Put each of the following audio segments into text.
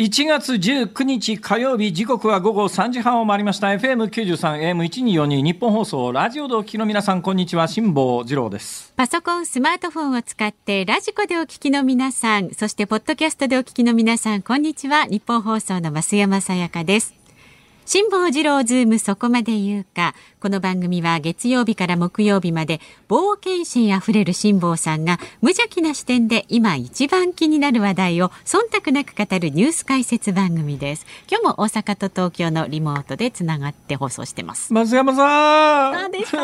1月19日火曜日時刻は午後3時半を回りました FM93 AM1242 日本放送ラジオでお聞きの皆さんこんにちは辛坊治郎ですパソコン、スマートフォンを使ってラジコでお聞きの皆さん、そしてポッドキャストでお聞きの皆さん、こんにちは。日本放送の増山さやかです。辛坊治郎ズームそこまで言うか。この番組は月曜日から木曜日まで冒険心あふれる辛坊さんが無邪気な視点で今一番気になる話題を忖度なく語るニュース解説番組です。今日も大阪と東京のリモートでつながって放送してます。松山さん。何ですか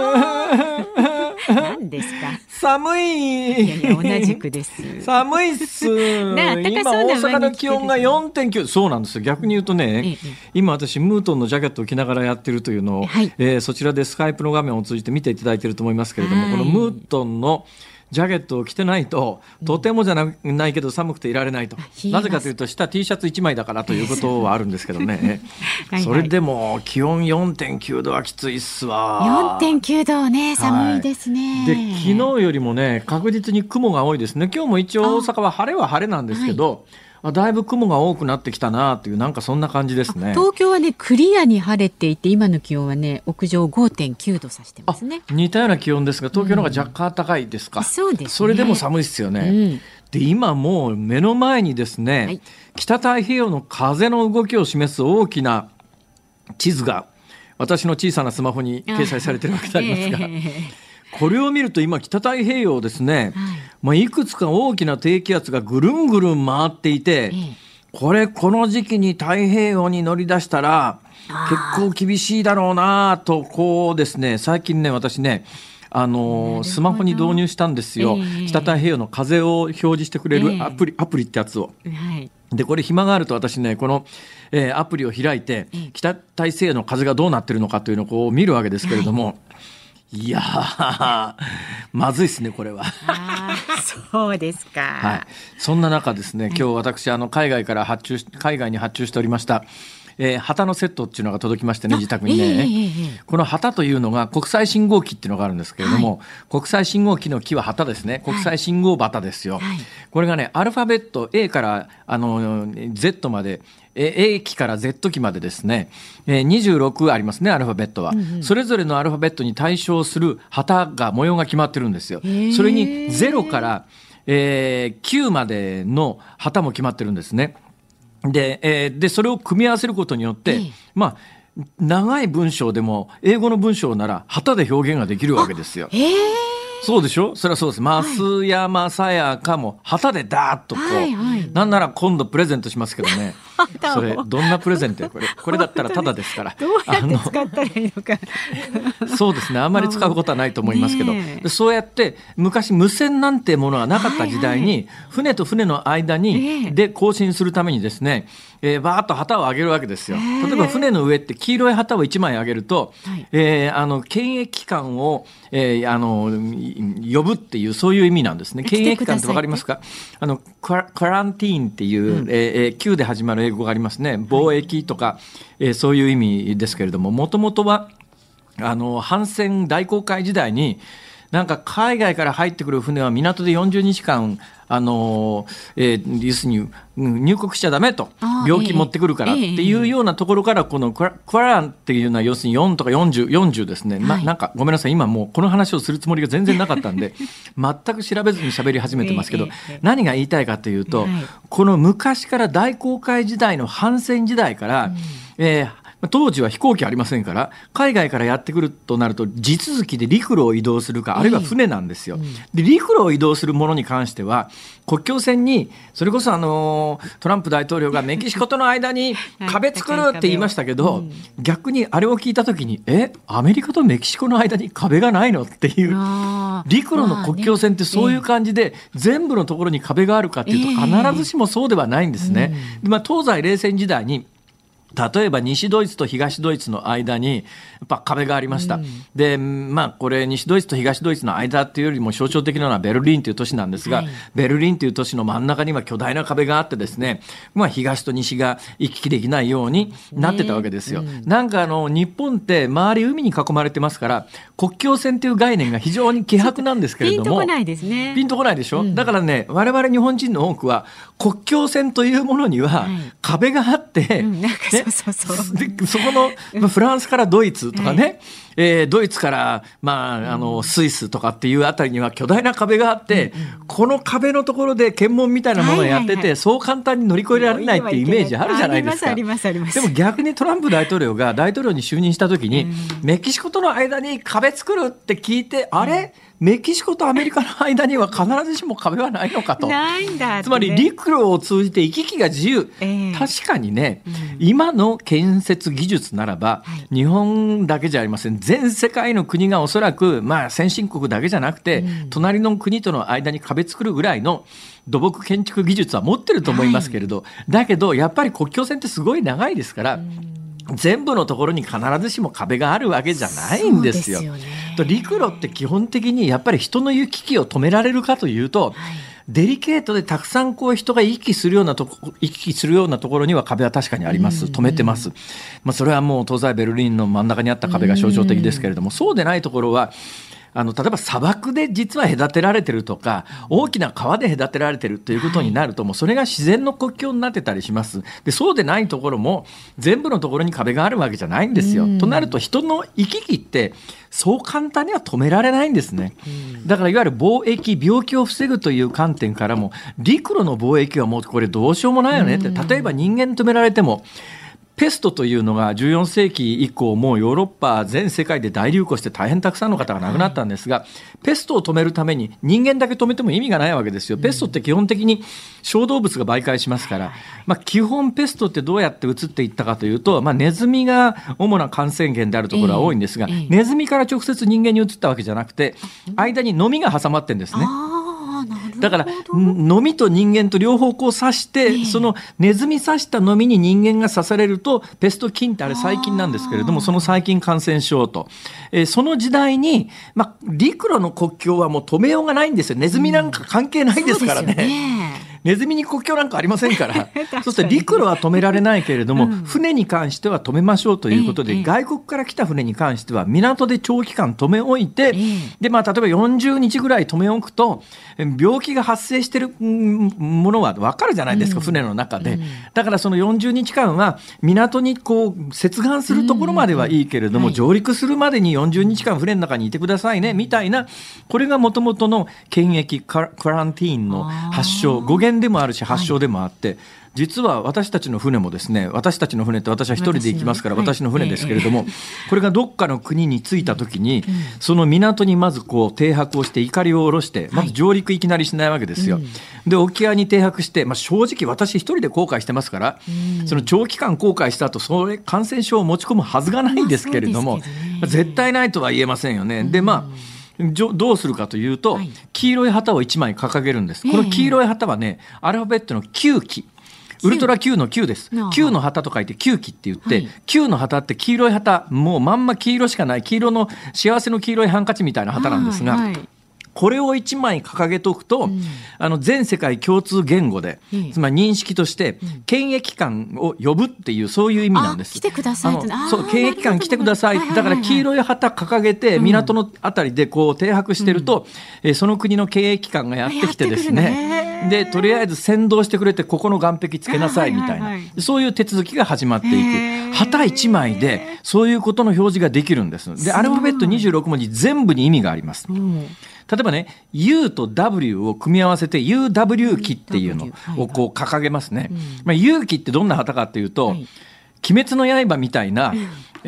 何ですか？寒い。いやいや、同じくです。寒いっす、ねあったか今そうな大阪の気温が上に4.9そうなんですよ。逆に言うとね、ええ。今私ムートンのジャケットを着ながらやってるというのを、はい。えーそちらでスカイプの画面を通じて見ていただいていると思いますけれども、はい。このムートンのジャケットを着てないととてもじゃなないけど寒くていられないと。冷えますなぜかというと下 T シャツ1枚だからということはあるんですけどね。はいそれでも気温4.9度はきついっすわ。4.9度ね、寒いですね。で昨日よりもね確実に雲が多いですね。今日も一応大阪は晴れは晴れなんですけどあだいぶ雲が多くなってきたなというなんかそんな感じですね。東京はね、クリアに晴れていて、今の気温はね、屋上5.9度指してますね。似たような気温ですが東京の方が若干高いですか、そうですね。それでも寒いですよね、うん。で今もう目の前にですね、はい。北太平洋の風の動きを示す大きな地図が私の小さなスマホに掲載されてるわけでありますが、ええこれを見ると今北太平洋ですね、はい。まあ、いくつか大きな低気圧がぐるんぐるん回っていて、ええ。これこの時期に太平洋に乗り出したら結構厳しいだろうなとこうですね最近ね私ねあのスマホに導入したんですよ、ええ北太平洋の風を表示してくれええ。るアプリ,、アプリってやつを。はい。でこれ暇があると私ねこの、えーアプリを開いてええ。北大西洋の風がどうなってるのかというのをこう見るわけですけれども、い、やー まずいですねこれは。そうですか。はい、そんな中ですね、今日私あの海外から発注し海外に発注しておりました、えー旗のセットっていうのが届きましてね自宅にね、この旗というのが国際信号機っていうのがあるんですけれども、国際信号機の木は旗ですね。国際信号旗ですよ、はい。これがねアルファベット A からあの Z までえ A 機から Z 機までですね、えー26ありますねアルファベットは、それぞれのアルファベットに対象する旗が模様が決まってるんですよ。ーそれに0から、えー9までの旗も決まってるんですねで,、えーでそれを組み合わせることによって、ええまあ長い文章でも英語の文章なら旗で表現ができるわけですよ。ええそうでしょ？それはそうです。増山さやかも旗でダーッとこう、はいはいなんなら今度プレゼントしますけどね。それどんなプレゼントよ？これ。これだったらタダですから。どうやって使ったらいいのか。そうですね。あんまり使うことはないと思いますけど、ねそうやって昔無線なんてものがなかった時代に、はい船と船の間に、ええで更新するためにですね、えー、バーッと旗を上げるわけですよ。ええ例えば船の上って黄色い旗を1枚上げると、はいえーあの検疫機関を、えーあのい呼ぶっていうそういう意味なんですね。検疫機関ってわかりますか？あのクラクランティーンっていう、えーえー Q で始まる英語がありますね。貿易とか、えーそういう意味ですけれども、もともとはあの反戦大航海時代になんか海外から入ってくる船は港で40日間あの、えー要するにうん入国しちゃダメと病気持ってくるからってええいうようなところからこのクラクラランっていうのは要するに4とか40 40ですね、なはい。なんかごめんなさい。今もうこの話をするつもりが全然なかったんで 全く調べずに喋り始めてますけど、何が言いたいかというと、はい。この昔から大航海時代の反戦時代から、えー当時は飛行機ありませんから海外からやってくるとなると地続きで陸路を移動するかあるいは船なんですよ。で陸路を移動するものに関しては国境線にそれこそあのトランプ大統領がメキシコとの間に 壁作るって言いましたけど、逆にあれを聞いた時にえアメリカとメキシコの間に壁がないのっていう陸路の国境線ってそういう感じで、全部のところに壁があるかっていうと必ずしもそうではないんですね。まあ、東西冷戦時代に例えば西ドイツと東ドイツの間にやっぱ壁がありました、うん、でまあこれ西ドイツと東ドイツの間っていうよりも象徴的なのはベルリンという都市なんですが、はい、ベルリンという都市の真ん中には巨大な壁があってですね、まあ、東と西が行き来できないようになってたわけですよ。すねうん、なんかあの日本って周り海に囲まれてますから国境線という概念が非常に希薄なんですけれどもピンとこないですね。ピンとこないでしょ、うん、だからね我々日本人の多くは国境線というものには壁があって、はいうんそうそうそう。でそこの、まあ、フランスからドイツとかね、えー、ドイツから、まあ、あのスイスとかっていうあたりには巨大な壁があって、うんうん、この壁のところで検問みたいなものをやってて、はいはいはい、そう簡単に乗り越えられないっていうイメージあるじゃないですか。でも逆にトランプ大統領が大統領に就任した時に、うん、メキシコとの間に壁作るって聞いて、あれ、うんメキシコとアメリカの間には必ずしも壁はないのかと。ないんだ、ね、つまり陸路を通じて行き来が自由。えー、確かにね、うん、今の建設技術ならば、はい、日本だけじゃありません。全世界の国がおそらく、まあ先進国だけじゃなくて、うん、隣の国との間に壁作るぐらいの土木建築技術は持ってると思いますけれど、はい、だけどやっぱり国境線ってすごい長いですから、うん全部のところに必ずしも壁があるわけじゃないんですよ。すよね、と陸路って基本的にやっぱり人の行き来を止められるかというと、はい、デリケートでたくさんこう人が行き来するようなとこ行き来するようなところには壁は確かにあります。止めてます。まあそれはもう東西ベルリンの真ん中にあった壁が象徴的ですけれども、そうでないところはあの例えば砂漠で実は隔てられてるとか大きな川で隔てられてるということになると、もうそれが自然の国境になってたりします。でそうでないところも全部のところに壁があるわけじゃないんですよ。となると人の行き来ってそう簡単には止められないんですね。だからいわゆる貿易、病気を防ぐという観点からも、陸路の貿易はもうこれどうしようもないよねって、例えば人間止められても、ペストというのが14世紀以降もうヨーロッパ全世界で大流行して大変たくさんの方が亡くなったんですが、はい、ペストを止めるために人間だけ止めても意味がないわけですよ。ペストって基本的に小動物が媒介しますから、まあ、基本ペストってどうやって移っていったかというと、まあ、ネズミが主な感染源であるところは多いんですが、ネズミから直接人間に移ったわけじゃなくて間にノミが挟まってるんですね。だからのみと人間と両方こう刺して、そのネズミ刺したのみに人間が刺されるとペスト菌ってあれ細菌なんですけれどもその細菌感染症と、えー、その時代に、まあ、陸路の国境はもう止めようがないんですよ。ネズミなんか関係ないですからね。ネズミに国境なんかありませんから。そして陸路は止められないけれども、うん、船に関しては止めましょうということで、ええ、外国から来た船に関しては港で長期間止め置いて、え、でまあ、例えば40日ぐらい止め置くと病気が発生しているものは分かるじゃないですか、うん、船の中で、うん、だからその40日間は港にこう接岸するところまではいいけれども、はい、上陸するまでに40日間船の中にいてくださいねみたいな。これがもともとの検疫クランティー。ンの発祥語源でもあるし発祥でもあって、はい、実は私たちの船もですね私たちの船って私は一人で行きますから私の船ですけれども、これがどっかの国に着いた時に、その港にまずこう停泊をして怒りを下ろしてまず上陸いきなりしないわけですよ。で沖合に停泊して、まあ、正直私一人で後悔してますから、その長期間後悔した後それ感染症を持ち込むはずがないんですけれども、絶対ないとは言えませんよね。でまあどうするかというと、はい、黄色い旗を1枚掲げるんです。この黄色い旗はね、アルファベットの9期。ウルトラ Q の Q です。Q の旗と書いて Q 期って言って、はい、Q の旗って黄色い旗、もうまんま黄色しかない、黄色の幸せの黄色いハンカチみたいな旗なんですが、はいはいこれを1枚掲げとくと、うん、あの全世界共通言語で、うん、つまり認識として、検疫官を呼ぶっていうそういう意味なんです。来てくださいそう検疫官来てください、だから黄色い旗掲げて港のあたりでこう停泊してると、うん、えその国の検疫官がやってきてですね。でとりあえず先導してくれてここの岸壁つけなさいみたいな、そういう手続きが始まっていく。旗1枚でそういうことの表示ができるんです。でアルファベット26文字全部に意味があります。例えばね U と W を組み合わせて UW 機っていうのをこう掲げますね。まあ、U 機ってどんな旗かっていうと、鬼滅の刃みたいな、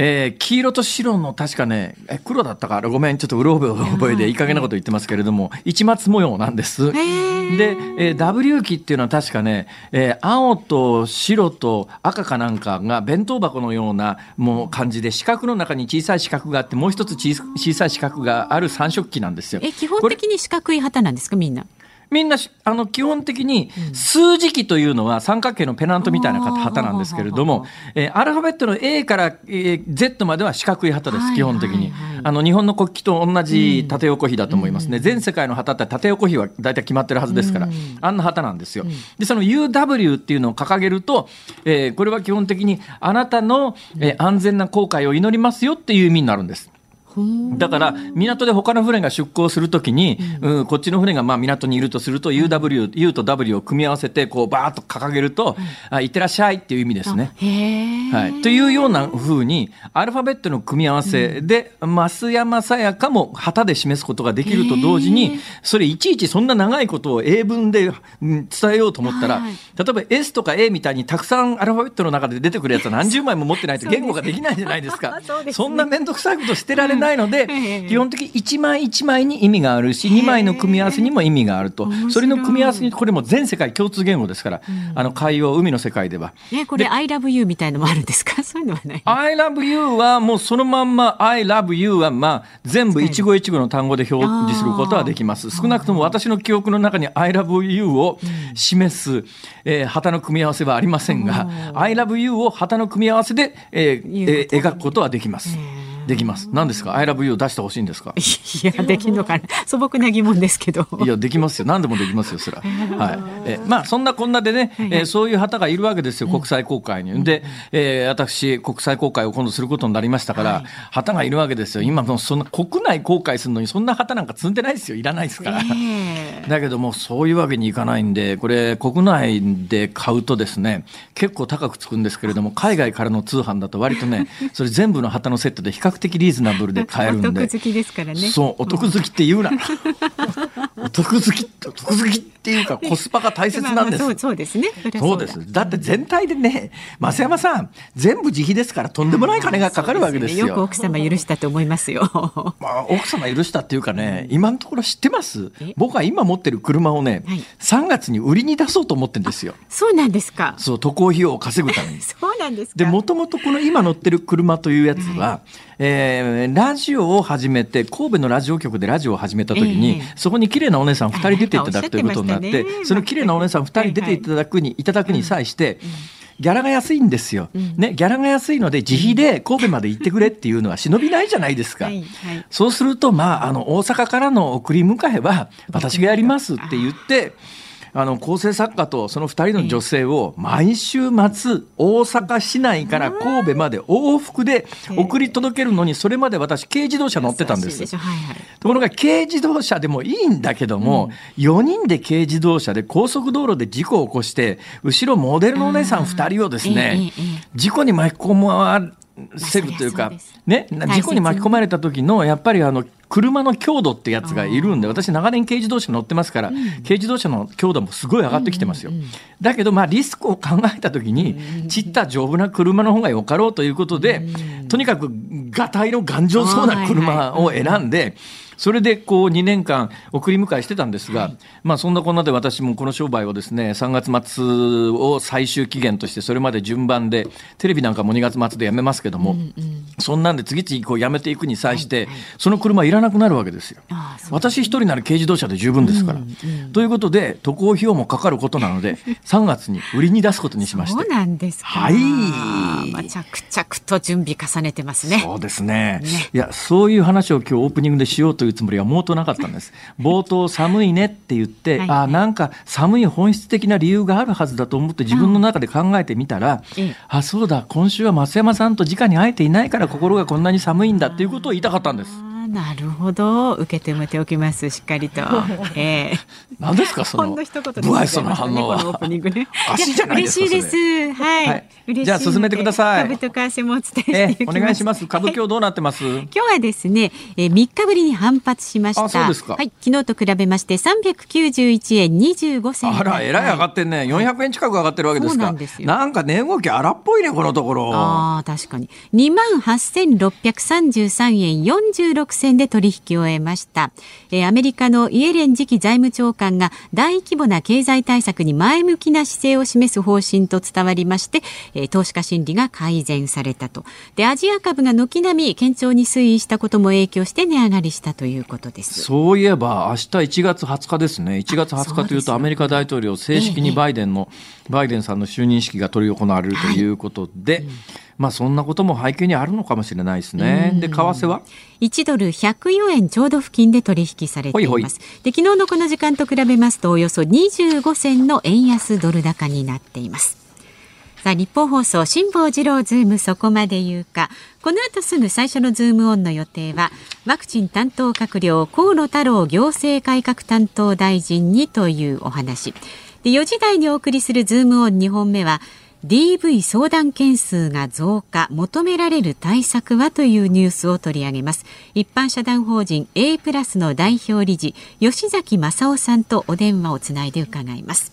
えー、黄色と白の確かね、え黒だったか、ごめん、ちょっとうろ覚えでいい加減なこと言ってますけれども、一末模様なんです。で、えー、W 機っていうのは確かね、えー、青と白と赤かなんかが弁当箱のようなもう感じで、四角の中に小さい四角があって、もう一つ小さい四角がある三色機なんですよ。え、基本的に四角い旗なんですか、みんな。みんなあの基本的に数字機というのは三角形のペナントみたいな旗なんですけれども、えー、アルファベットの A から、えー、Z までは四角い旗です、基本的に。あの日本の国旗と同じ縦横比だと思いますね。全世界の旗って縦横比は大体決まってるはずですから、あんな旗なんですよ。で、その UW っていうのを掲げると、えー、これは基本的にあなたの、えー、安全な航海を祈りますよっていう意味になるんです。だから港で他の船が出港するときに、うん、こっちの船がまあ港にいるとすると UW、U と W を組み合わせてこうバーッと掲げると、あ行ってらっしゃいっていう意味ですね。はい、というようなふうにアルファベットの組み合わせで、増山さやかも旗で示すことができると同時にそれいちいちそんな長いことを英文で伝えようと思ったら、例えば S とか A みたいにたくさんアルファベットの中で出てくるやつは何十枚も持ってないと言語ができないじゃないですか。そんな面倒くさいことしてられないので、基本的に1枚1枚に意味があるし2枚の組み合わせにも意味があると。それの組み合わせにこれも全世界共通言語ですから、あの海洋海の世界では。ね、これ「ILOVEYOU」みたいのもあるんですか？そういうのはない「ILOVEYOU」はもうそのまんま「ILOVEYOU」はまあ全部一語一語の単語で表示することはできます。少なくとも私の記憶の中に「ILOVEYOU」を示す、えー、旗の組み合わせはありませんが「ILOVEYOU」を旗の組み合わせで、えーえー、描くことはできます。できます。何ですか ?I love you 出してほしいんですか？いや、できんのかな？素朴な疑問ですけど。いや、できますよ。何でもできますよ、それ は。はい。え、まあ、そんなこんなでね、えー、そういう旗がいるわけですよ、国際公開に。で、えー、私、国際公開を今度することになりましたから、旗がいるわけですよ。今もそんな国内公開するのに、そんな旗なんか積んでないですよ。いらないですから。だけども、そういうわけにいかないんで、これ、国内で買うとですね、結構高くつくんですけれども、海外からの通販だと割とね、それ全部の旗のセットで比較的リーズナブルで買えるんで。お得好きですからね。そう、お得好きって言うな。お得好き、お得好きっていうかコスパが大切なんです。そうですね。そうです。だって全体でね、増山さん、全部自費ですからとんでもない金がかかるわけですよ。よく奥様許したと思いますよ。まあ、奥様許したっていうかね、今のところ知ってます？僕は今持ってる車をね、はい、3月に売りに出そうと思ってんですよ。そうなんですか。そう、渡航費用を稼ぐために。そうなんですで、もともとこの今乗ってる車というやつは、はい、えー、ラジオを始めて、神戸のラジオ局でラジオを始めた時に、えー、そこに綺麗なお姉さん2人出ていただくということになって、その綺麗なお姉さん2人出ていただくに、いただくに際して、ギャラが安いんですよ、ね、ギャラが安いので自費で神戸まで行ってくれっていうのは忍びないじゃないですか、はいはい、そうすると、まあ、あの大阪からの送り迎えは私がやりますって言って。あの構成作家とその2人の女性を毎週末大阪市内から神戸まで往復で送り届けるのにそれまで私軽自動車乗ってたんです。ところが軽自動車でもいいんだけども、うん、4人で軽自動車で高速道路で事故を起こして後ろモデルのお姉さん2人をですね、事故に巻き込ませるというか、ね、事故に巻き込まれた時のやっぱりあの車の強度ってやつがいるんで私長年軽自動車乗ってますから、うん、軽自動車の強度もすごい上がってきてますよ、うんうん、だけどまあリスクを考えた時に、ちった丈夫な車の方がよかろうということで、とにかくがたいの頑丈そうな車を選んで、それでこう2年間送り迎えしてたんですが、はい、まあそんなこんなで私もこの商売をですね3月末を最終期限としてそれまで順番でテレビなんかも2月末でやめますけども、うんうん、そんなんで次々こうやめていくに際して、はいはい、その車いらなくなるわけですよ。私一人なら軽自動車で十分ですから。うんうん、ということで渡航費用もかかることなので 3月に売りに出すことにしました。そうなんですはい。まあ、着々と準備重ねてますね。そうですね。ねいやそういう話を今日オープニングでしようというつもりは毛頭なかったんです。冒頭寒いねって言って、はい、あなんか寒い本質的な理由があるはずだと思って自分の中で考えてみたら、うん、あそうだ今週は増山さんと直に会えていないから心がこんなに寒いんだっていうことを言いたかったんです。なるほど。受け止めておきます。しっかりと、えー、何ですかそのの一言で不愛想な反応このオーはプニングね。嬉しいです。はい、はい。じゃあ進めてください。株と為替もお伝えしてお願いします。株今日どうなってます、今日はですね、えー、3日ぶりに反発しました。あそうですか。はい、昨日と比べまして391円25銭。あら、えらい上がってんね。400円近く上がってるわけですか。そうなんですよ。なんか値動き荒っぽいね、このところ。ああ、確かに。2万8633円46銭で取引を終えました、えーアメリカのイエレン次期財務長官が大規模な経済対策に前向きな姿勢を示す方針と伝わりまして、えー投資家心理が改善されたと。で、アジア株が軒並み堅調に推移したことも影響して値上がりしたということです。そういえば、明日1月20日ですね。1月20日というと、アメリカ大統領、正式にバイデンの、バイデンさんの就任式が執り行われるということで、まあそんなことも背景にあるのかもしれないですね。で、為替は？1ドル104円ちょうど付近で取引されています。で昨日のこの時間と比べますとおよそ25銭の円安ドル高になっています。さあ日本放送辛坊治郎ズームそこまで言うかこの後すぐ最初のズームオンの予定はワクチン担当閣僚河野太郎行政改革担当大臣にというお話で4時台にお送りするズームオン2本目は DV 相談件数が増加求められる対策はというニュースを取り上げます。一般社団法人 A プラスの代表理事吉祥眞佐緒さんとお電話をつないで伺います。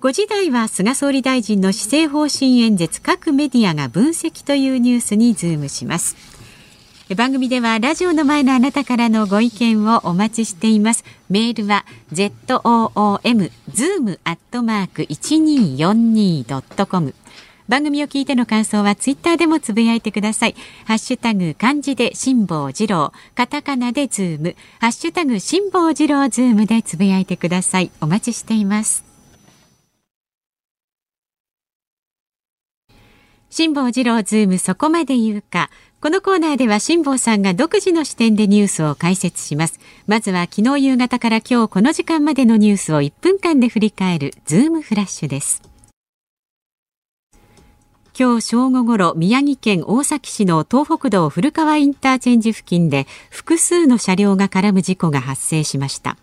5時台は菅総理大臣の施政方針演説各メディアが分析というニュースにズームします。番組ではラジオの前のあなたからのご意見をお待ちしていますメールは zoom zoom アットマーク 1242.com 番組を聞いての感想はツイッターでもつぶやいてください。ハッシュタグ漢字で辛坊治郎、カタカナでズーム、ハッシュタグ辛坊治郎ズームでつぶやいてください。お待ちしています。辛坊治郎ズームそこまで言うか。このコーナーでは辛坊さんが独自の視点でニュースを解説します。まずは昨日夕方から今日この時間までのニュースを1分間で振り返るズームフラッシュです。今日正午ごろ宮城県大崎市の東北道古川インターチェンジ付近で複数の車両が絡む事故が発生しました。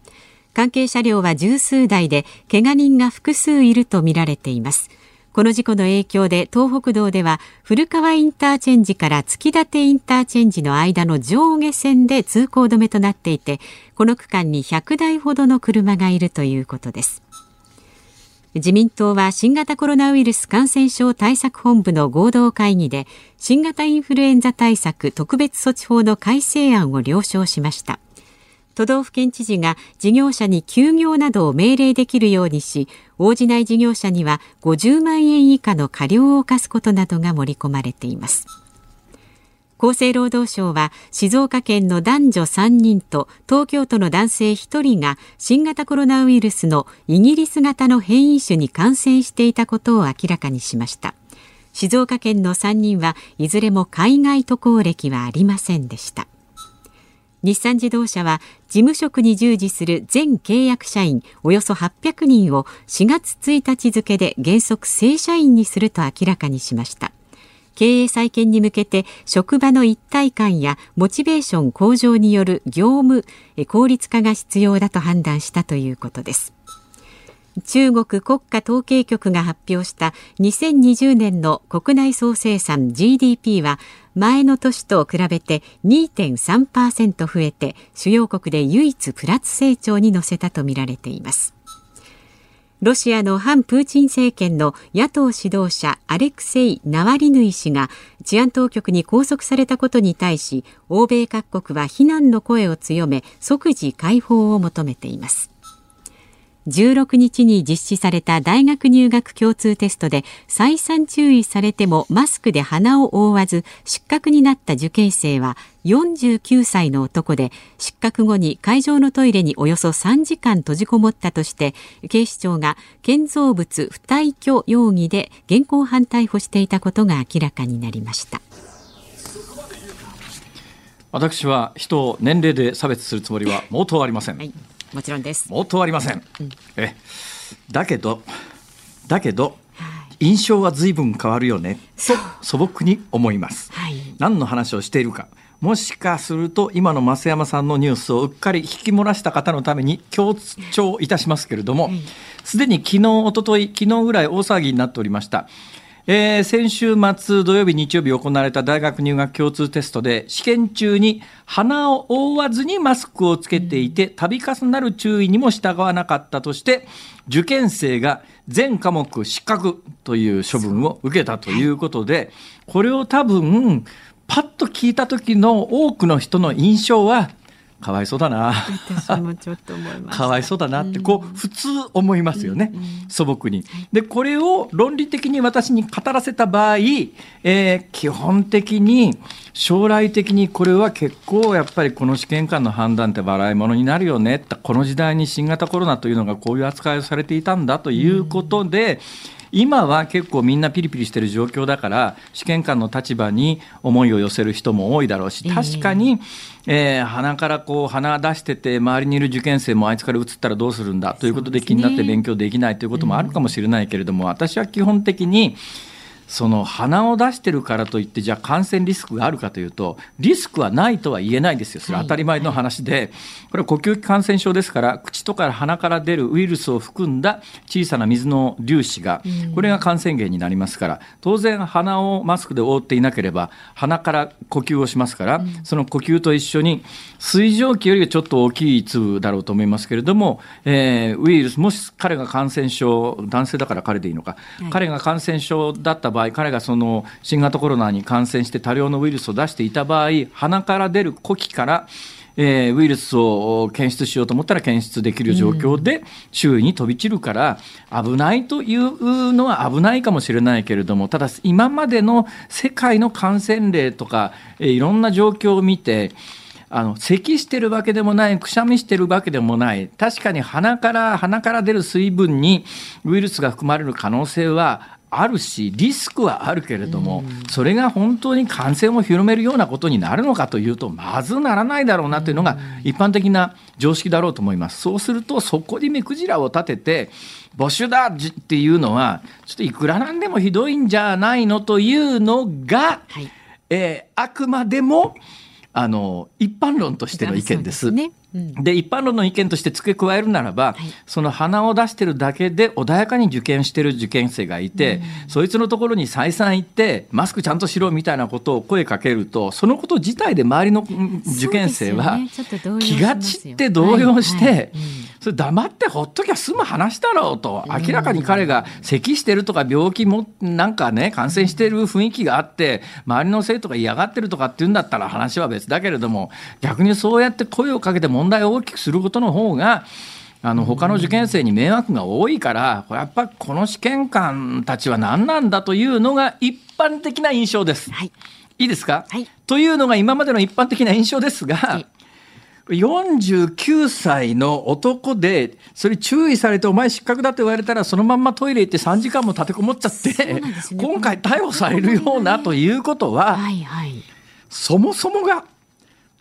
関係車両は十数台で怪我人が複数いるとみられています。この事故の影響で東北道では古川インターチェンジから月立インターチェンジの間の上下線で通行止めとなっていてこの区間に100台ほどの車がいるということです。自民党は新型コロナウイルス感染症対策本部の合同会議で新型インフルエンザ対策特別措置法の改正案を了承しました。都道府県知事が事業者に休業などを命令できるようにし応じない事業者には50万円以下の過料を課すことなどが盛り込まれています。厚生労働省は静岡県の男女3人と東京都の男性1人が新型コロナウイルスのイギリス型の変異種に感染していたことを明らかにしました。静岡県の3人はいずれも海外渡航歴はありませんでした。日産自動車は事務職に従事する全契約社員およそ800人を4月1日付で原則正社員にすると明らかにしました。経営再建に向けて職場の一体感やモチベーション向上による業務効率化が必要だと判断したということです。中国国家統計局が発表した2020年の国内総生産 GDP は前の年と比べて2.3%増えて主要国で唯一プラス成長に乗せたとみられています。ロシアの反プーチン政権の野党指導者アレクセイ・ナワリヌイ氏が治安当局に拘束されたことに対し欧米各国は非難の声を強め即時解放を求めています。16日に実施された大学入学共通テストで再三注意されてもマスクで鼻を覆わず失格になった受験生は49歳の男で失格後に会場のトイレにおよそ3時間閉じこもったとして警視庁が建造物不退去容疑で現行犯逮捕していたことが明らかになりました。私は人を年齢で差別するつもりは毛頭ありません、はいもちろんです。毛頭ありません、えだけどだけど印象は随分変わるよね。と素朴に思います、はい。何の話をしているか。もしかすると今の増山さんのニュースをうっかり引き漏らした方のために強調いたしますけれどもはい。すで、に昨日一昨日昨日ぐらい大騒ぎになっておりましたえー先週末土曜日、日曜日行われた大学入学共通テストで試験中に鼻を覆わずにマスクをつけていて度重なる注意にも従わなかったとして受験生が全科目失格という処分を受けたということでこれを多分パッと聞いた時の多くの人の印象はかわいそうだな。私もちょっと思います。かわいそうだなってこう普通思いますよね、素朴に。でこれを論理的に私に語らせた場合、えー基本的に将来的にこれは結構やっぱりこの試験官の判断って笑い物になるよねこの時代に新型コロナというのがこういう扱いをされていたんだということで。今は結構みんなピリピリしてる状況だから試験官の立場に思いを寄せる人も多いだろうし確かに、えー鼻からこう鼻出してて周りにいる受験生もあいつから移ったらどうするんだということで気になって勉強できないということもあるかもしれないけれども、私は基本的にその鼻を出してるからといってじゃあ感染リスクがあるかというとリスクはないとは言えないですよ。それは当たり前の話で、これは呼吸器感染症ですから口とか鼻から出るウイルスを含んだ小さな水の粒子がこれが感染源になりますから。当然鼻をマスクで覆っていなければ鼻から呼吸をしますから、その呼吸と一緒に水蒸気よりはちょっと大きい粒だろうと思いますけれども、えーウイルスもし彼が感染症男性だから彼でいいのか、彼が感染症だった場合彼がその新型コロナに感染して多量のウイルスを出していた場合鼻から出る呼気からえーウイルスを検出しようと思ったら検出できる状況で周囲に飛び散るから危ないというのは危ないかもしれないけれどもただ今までの世界の感染例とか、えーいろんな状況を見てあの咳してるわけでもないくしゃみしてるわけでもない確かに鼻から鼻から出る水分にウイルスが含まれる可能性はあるしリスクはあるけれども、それが本当に感染を広めるようなことになるのかというとまずならないだろうなというのが一般的な常識だろうと思います。そうするとそこに目くじらを立てて募集だじっていうのはちょっといくらなんでもひどいんじゃないのというのが、はいえーあくまでもあの一般論としての意見です。そうねうんで一般論の意見として付け加えるならば、はい。その鼻を出してるだけで穏やかに受験してる受験生がいて、そいつのところに再三行ってマスクちゃんとしろみたいなことを声かけるとそのこと自体で周りのうん受験生はね。気が散って動揺して、はい。はい。うんそれ黙ってほっときゃ済む話だろうと明らかに彼が咳してるとか病気もなんかね感染してる雰囲気があって周りの生徒が嫌がってるとかっていうんだったら話は別だけれども逆にそうやって声をかけて問題を大きくすることの方があの他の受験生に迷惑が多いからやっぱりこの試験官たちは何なんだというのが一般的な印象です。はい。いいですか、はい。というのが今までの一般的な印象ですが、49歳の男で、それ注意されて、お前失格だと言われたら、そのまんまトイレ行って3時間も立てこもっちゃって、ね。今回逮捕されるようなということは、はいはい。そもそもが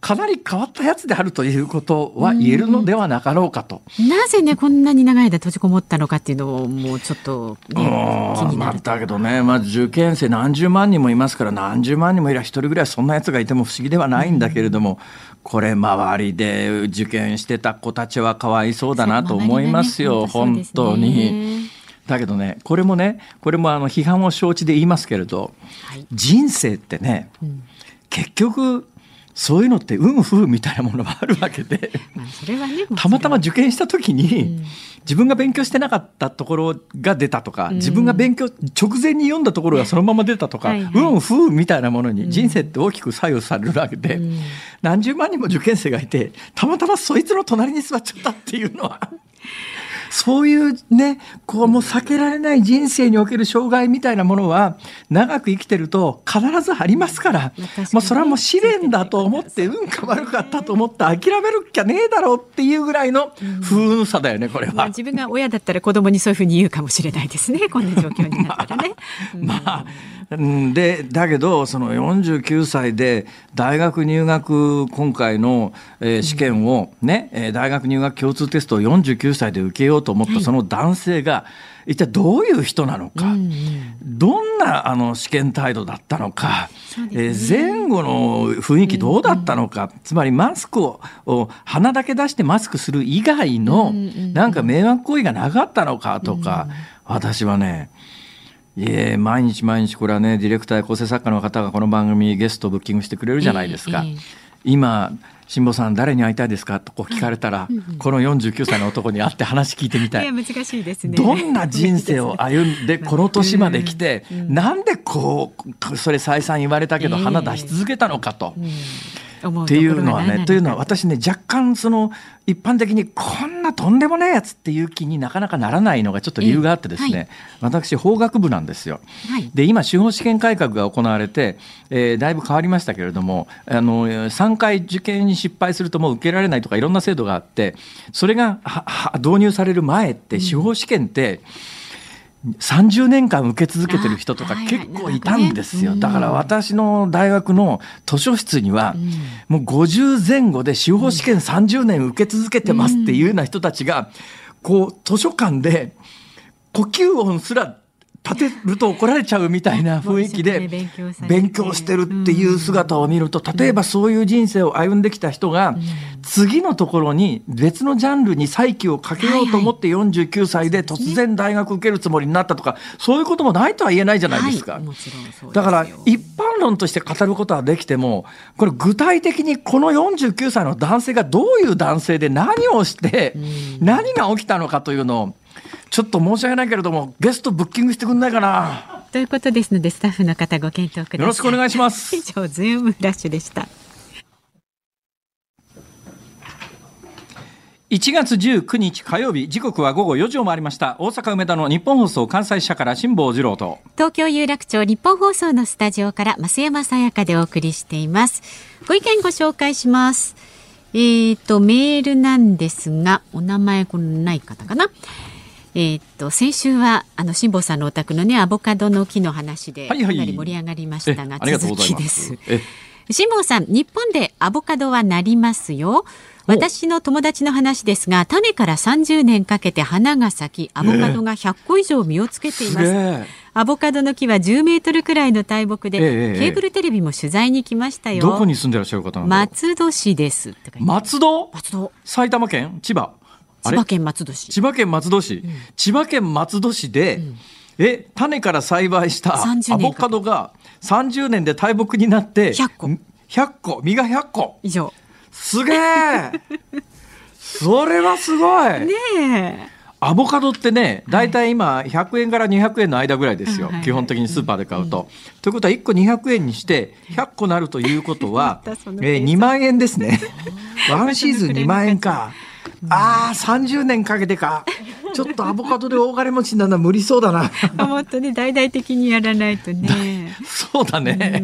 かなり変わったやつであるということは言えるのではなかろうかと。なぜねこんなに長い間閉じこもったのかっていうのをもうちょっと、ね、気うんまあになる。とだけどね、まあ、受験生何十万人もいますから何十万人もいりゃ一人ぐらいそんなやつがいても不思議ではないんだけれども、これ周りで受験してた子たちはかわいそうだなと思いますよ、ね。本当に。だけどねこれもねこれもあの批判を承知で言いますけれどはい。人生ってね、結局そういうのって運不運みたいなものがあるわけで。ねたまたま受験した時に、自分が勉強してなかったところが出たとか、自分が勉強直前に読んだところがそのまま出たとか、はいはい。運不運みたいなものに人生って大きく左右されるわけで、うん。何十万人も受験生がいてたまたまそいつの隣に座っちゃったっていうのは。そういうね、こうもう避けられない人生における障害みたいなものは、長く生きてると必ずありますから、もうそれはもう試練だと思って、運が悪かったと思って諦めるっきゃねえだろうっていうぐらいの不運さだよね、これまあ、は。自分が親だったら子供にそういうふうに言うかもしれないですねこんな状況になったらね。うんまあ、うんでだけどその49歳で大学入学今回の、えー試験をね、えー大学入学共通テストを49歳で受けようと思ったその男性が、一体どういう人なのか、うんうん。どんなあの試験態度だったのか、そうえー前後の雰囲気どうだったのか、つまりマスクをを鼻だけ出してマスクする以外のうんうんうん。なんか迷惑行為がなかったのかとか、私はねいえ毎日毎日これはねディレクターや構成作家の方がこの番組ゲストをブッキングしてくれるじゃないですか。ええええ今辛坊さん誰に会いたいですか？とこう聞かれたら、この49歳の男に会って話聞いてみたい。いや難しいですね。どんな人生を歩んで この年まで来て、なんでこうそれ再三言われたけどええ。鼻出し続けたのかと。うんっていうのはね、というのは私私ね、若干その一般的にこんなとんでもないやつっていう気になかなかならないのがちょっと理由があってですね、ええはい。私法学部なんですよ。はい。で今司法試験改革が行われて、えーだいぶ変わりましたけれどもあの3回受験に失敗するともう受けられないとかいろんな制度があってそれがはは導入される前って司法試験って、30年間受け続けてる人とか結構いたんですよ、だから私の大学の図書室には、もう50前後で司法試験30年受け続けてますっていうような人たちが、こう図書館で呼吸音すら立てると怒られちゃうみたいな雰囲気で勉強してるっていう姿を見ると例えばそういう人生を歩んできた人が次のところに別のジャンルに再起をかけようと思って49歳で突然大学受けるつもりになったとかそういうこともないとは言えないじゃないですか。だから一般論として語ることはできてもこれ具体的にこの49歳の男性がどういう男性で何をして何が起きたのかというのをちょっと申し訳ないけれどもゲストブッキングしてくんないかなということですのでスタッフの方ご検討ください。よろしくお願いします以上ズームラッシュでした。1月19日火曜日時刻は午後4時を回りました大阪梅田の日本放送関西支社から辛坊治郎と東京有楽町日本放送のスタジオから増山さやかでお送りしています。ご意見ご紹介します。えー、とメールなんですがお名前このない方かな。えー、と先週はあの辛坊さんのお宅のねアボカドの木の話でかはいはい。なり盛り上がりましたが、えありがとうご続ざいまきです。辛坊さん、日本でアボカドはなりますよ。私の友達の話ですが、種から30年かけて花が咲き、アボカドが100個以上実をつけています。え。アボカドの木は10メートルくらいの大木で、ええええケーブルテレビも取材に来ましたよ。どこに住んでらっしゃる方松戸市です。松戸？松戸。埼玉県？千葉？千葉県松戸市。千葉県松戸市、千葉県松戸市で、え種から栽培した30年かアボカドが30年で大木になって100個。100個。実が100個。以上。すげえ。それはすごい、ねアボカドってね大体今100円から200円の間ぐらいですよ、はいはい基本的にスーパーで買うと。ということは1個200円にして100個なるということは えー2万円ですね。ワンシーズン2万円か。ああ30年かけてか。ちょっとアボカドで大金持ちになるのは無理そうだな。え。もっとね、大々的にやらないとね。そうだね。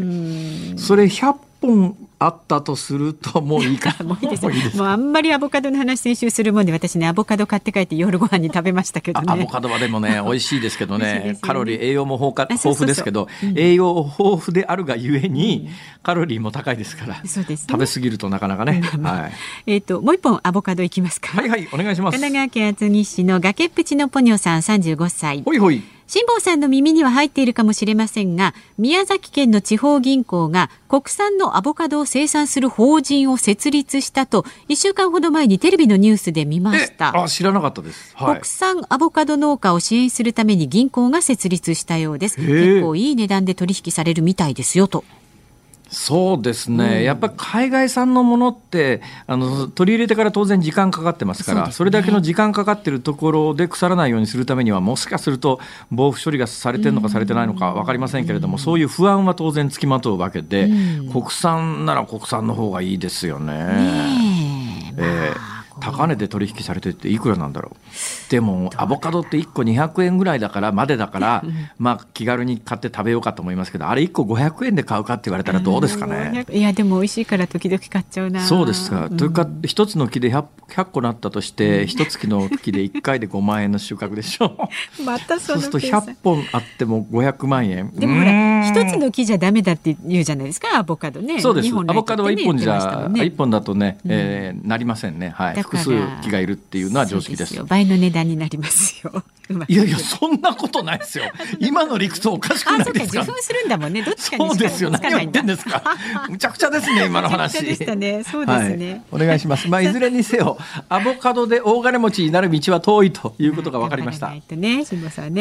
それ100本あったとするともういいか。もういいですもうあんまりアボカドの話先週するもんで私ねアボカド買って帰って夜ご飯に食べましたけどね。あアボカドはでもね 美味しいですけどね。ね。カロリー栄養も豊富ですけど栄養豊富であるがゆえにカロリーも高いですからそうですね。食べ過ぎるとなかなかね。はい。えっ、ともう一本アボカドいきますか、はいはいお願いします。神奈川県厚木市の崖っぷちのポニョさん35歳。ほいほい辛坊さんの耳には入っているかもしれませんが宮崎県の地方銀行が国産のアボカドを生産する法人を設立したと1週間ほど前にテレビのニュースで見ましえたあ知らなかったですはい国産アボカド農家を支援するために銀行が設立したようです。結構いい値段で取引されるみたいですよと。そうですね、やっぱり海外産のものってあの取り入れてから当然時間かかってますからそ,、ね。れだけの時間かかってるところで腐らないようにするためにはもしかすると防腐処理がされてるのかされてないのか分かりませんけれども、そういう不安は当然つきまとうわけで、国産なら国産の方がいいですよね。ねええー高値で取引されてっていくらなん。だろうでもアボカドって1個200円ぐらいだからまでだから、まあ、気軽に買って食べようかと思いますけどあれ1個500円で買うかって言われたらどうですかね？いやでも美味しいから時々買っちゃうな。そうですか、ん。というか一つの木で 100, 100個なったとして一月の木で1回で5万円の収穫でしょ？またそそうするとの計算100本あっても500万円。でもほら一つの木じゃダメだって言うじゃないですかアボカドね。そうです、アボカドは一本じゃ、ね。一本だとね、えーなりませんね。はい。複数木がいるっていうのは常識です。そうよ倍の値段になりますよ。いやいやそんなことないですよ。今の理屈おかしくあないですかそうか受粉するんだもんね。どっちかにそうですよ何を言ってんですか。むちゃくちゃですね今の話。めちゃくちゃでしたね。そうですね。はい、お願いします。まあいずれにせよアボカドで大金持ちになる道は遠いということが分かりました。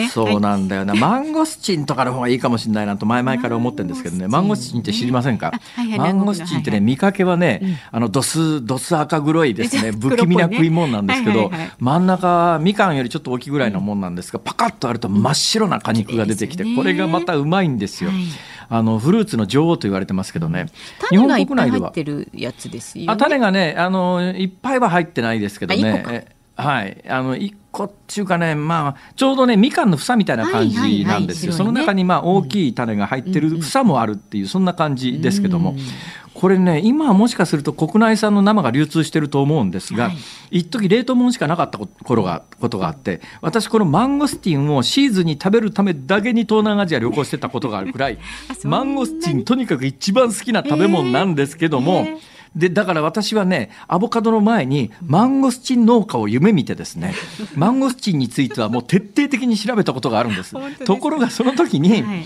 そうなんだよな、マンゴスチンとかの方がいいかもしれないなと前々から思ってるんですけどね。マンゴスチン。って知りませんか、あはい。はい。マンゴスチンってね、見かけはね、あのドスドス赤黒いですね。不気味な食い物なんですけど、真ん中はみかんよりちょっと大きいぐらいのもんなんですが、パカッとあると真っ白な果肉が出てきて、これがまたうまいんですよ、はい。あのフルーツの女王と言われてますけどね、日本国内では。入ってるやつですよ、ね、あ種がねあのいっぱいは入ってないですけどね。えはい。あの一個っていうかねまあちょうどねみかんの房みたいな感じなんですよ、はいはいはいその中にまあ大きい種が入ってる房もあるっていうそんな感じですけども、これね今はもしかすると国内産の生が流通してると思うんですが、はい。一時冷凍物しかなかった頃がことがあって私このマンゴスティンをシーズンに食べるためだけに東南アジア旅行してたことがあるくらい マンゴスティンとにかく一番好きな食べ物なんですけども、えーでだから私はねアボカドの前にマンゴスチン農家を夢見てですね マンゴスチンについてはもう徹底的に調べたことがあるんです。ですかところがその時に、はい。